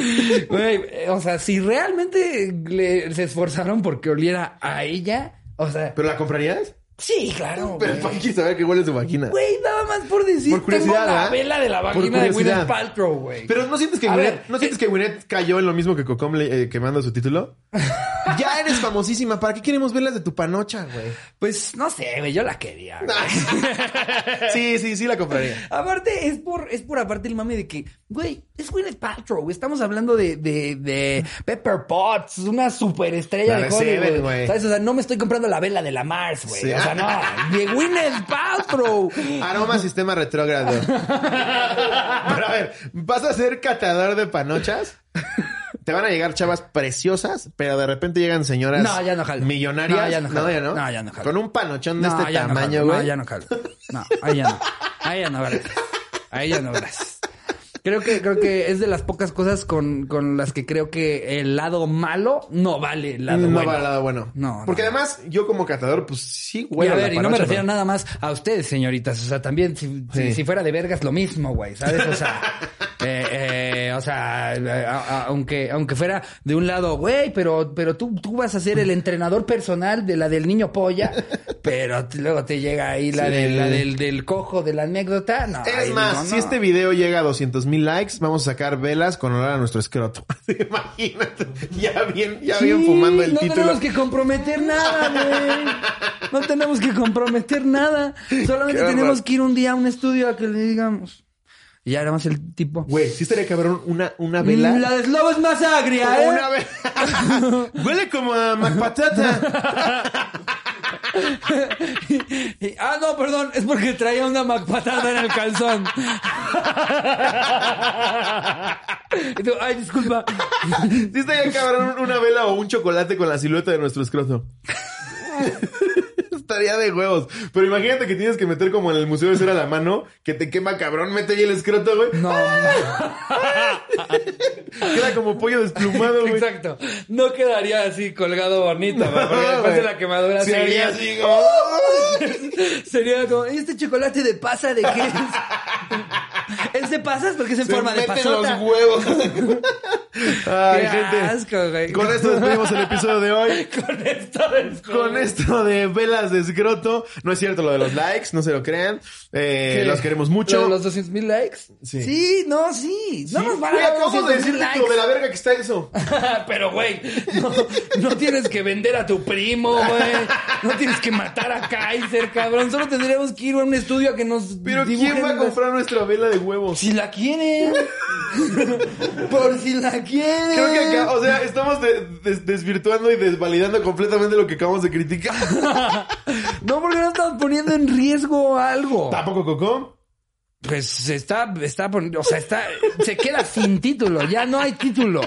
Güey, eh, o sea, si realmente le- se esforzaron porque oliera a ella, o sea, ¿Pero la comprarías? Sí, claro. Pero. ¿para quieres saber que huele su vagina? Güey, nada más por decir, Por curiosidad, tengo la ¿verdad? vela de la vagina de. Gwyneth Paltrow, güey. Pero ¿no sientes que Gwyneth, ¿no sientes que Gwyneth cayó en lo mismo que Cocom le- eh, quemando su título? ya eres famosísima. ¿Para qué queremos verlas de tu panocha, güey? Pues no sé, güey, yo la quería. sí, sí, sí la compraría. Aparte, es por, es por aparte el mame de que, güey, es Gwyneth Paltrow, güey. Estamos hablando de, de, de Pepper Potts, una superestrella La de de Hollywood. Seven, güey. ¿Sabes? O sea, no me estoy comprando la vela de la Mars, güey. Sí. No, de Gwyneth Paltrow. Aroma sistema retrógrado. Pero a ver, ¿vas a ser catador de panochas? Te van a llegar chavas preciosas, pero de repente llegan señoras No, ya no jalo. millonarias. No, ya no jalo. ya no. No, ya no jalo. Con un panochón de este no tamaño, güey. No, ya no jalo. No, ahí ya no. Ahí ya no, gracias. Ahí ya no, gracias. Creo que, creo que es de las pocas cosas con, con las que creo que el lado malo no vale el lado no bueno. va al lado bueno. No, no, Porque no. además, yo como catador, pues sí, Y güey. a ver, y no me refiero nada más a ustedes, señoritas. O sea, también si, si- Sí. si fuera de vergas lo mismo, güey, ¿sabes? O sea, eh, eh, o sea, a- a- aunque, aunque fuera de un lado, güey, pero, pero tú, tú vas a ser el entrenador personal de la del niño polla, pero luego te llega ahí la, Sí. de, la del, del cojo de la anécdota. No, Es más, si no. este video llega a 200 mil likes, vamos a sacar velas con olor a nuestro escroto. Imagínate, ya bien, ya bien fumando el no título. tenemos que comprometer nada, güey. No tenemos que comprometer nada. Solamente tenemos que ir un día a un estudio a que le digamos. Y ya era más el tipo. Güey, sí estaría cabrón una, una vela. La de Slobo es más agria, ¿eh? Una vela. Huele como a macpatata. Y- ah, no, perdón, es porque traía una macpatada en el calzón. Y tú, Ay, disculpa. Sí estaría cabrón una vela o un chocolate con la silueta de nuestro escroto. Estaría de huevos. Pero imagínate que tienes que meter como en el museo de cera la mano, que te quema cabrón, mete ahí el escroto, güey. No, Queda como pollo desplumado, güey. exacto. No quedaría así colgado bonito, güey, porque después de la quemadura Se haría sería así como... Sería como, ¿y este chocolate de pasa de qué es? ¿Es de pasas? Porque es en Se forma de pasota. los huevos. Ay, Qué gente. asco, güey. Con esto despedimos el episodio de hoy. Con esto Con esto de velas de escroto. No es cierto lo de los likes, no se lo crean. Eh, los queremos ¿Lo mucho. de los 200 mil likes? Sí. no, sí. No Sí, nos van a dar acabamos de 200 decir mil lo likes. de la verga que está eso. Pero, güey, no, no tienes que vender a tu primo, güey. No tienes que matar a Kaiser, cabrón. Solo tendríamos que ir a un estudio a que nos Pero ¿quién va a comprar nuestra vela de huevos? Si la quieren. Por si la quieren. Creo que acá, o sea, estamos de- des- desvirtuando y desvalidando completamente lo que acabamos de criticar. No, porque no estamos poniendo en riesgo algo. ¿Tampoco Coco? Pues se está, está poniendo, o sea, está, se queda sin título, ya no hay título.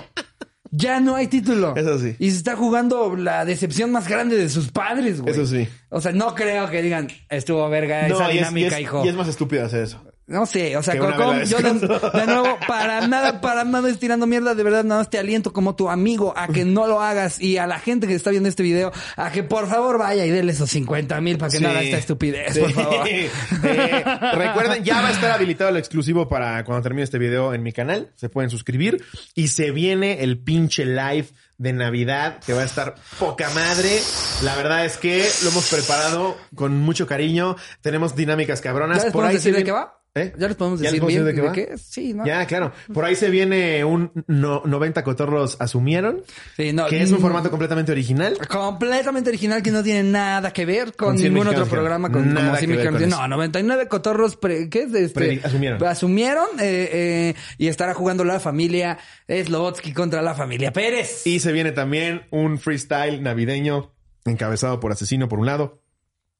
Ya no hay título. Eso sí. Y se está jugando la decepción más grande de sus padres, güey. Eso sí. O sea, no creo que digan, estuvo verga esa y es, y dinámica, es- hijo. y es más estúpido hacer eso. No sé, o sea, de yo de, de nuevo, para nada, para nada estirando mierda, de verdad, nada más te aliento como tu amigo a que no lo hagas y a la gente que está viendo este video a que por favor vaya y déle esos 50 mil para que Sí. no haga esta estupidez, Sí. por favor. Eh, recuerden, ya va a estar habilitado el exclusivo para cuando termine este video en mi canal. Se pueden suscribir. Y se viene el pinche live de Navidad que va a estar poca madre. La verdad es que lo hemos preparado con mucho cariño. Tenemos dinámicas cabronas. ¿Ya les Por ahí decir de qué va? ¿Eh? Ya les podemos ¿Ya les decir podemos bien decir de, qué. Sí, ¿no? Ya, claro. Por ahí se viene un no- 90 cotorros asumieron, Sí, no, que es un mm, formato completamente original. Completamente original que no tiene nada que ver con, ningún otro programa con, nada como que ver con. No, 99 cotorros, pre- ¿qué es? Este, asumieron. Asumieron eh, eh, y estará jugando la familia Slobotsky contra la familia Pérez. Y se viene también un freestyle navideño encabezado por Asesino por un lado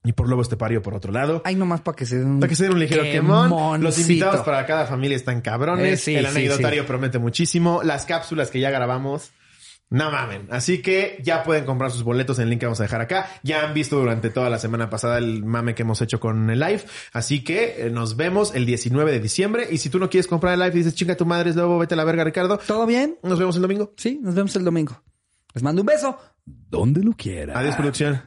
y por Lobo Estepario por otro lado. Ay, nomás para que se den un... Para que se den un ligero quemón. Los invitados para cada familia están cabrones. Eh, sí, el sí, anecdotario promete muchísimo. Las cápsulas que ya grabamos. No mamen. Así que ya pueden comprar sus boletos en el link que vamos a dejar acá. Ya han visto durante toda la semana pasada el mame que hemos hecho con el live. Así que eh, nos vemos el 19 de diciembre. Y si tú no quieres comprar el live y dices, chinga tu madre, es lobo, vete a la verga, Ricardo. ¿Todo bien? Nos vemos el domingo. Sí, nos vemos el domingo. Les mando un beso. Donde lo quiera. Adiós, producción.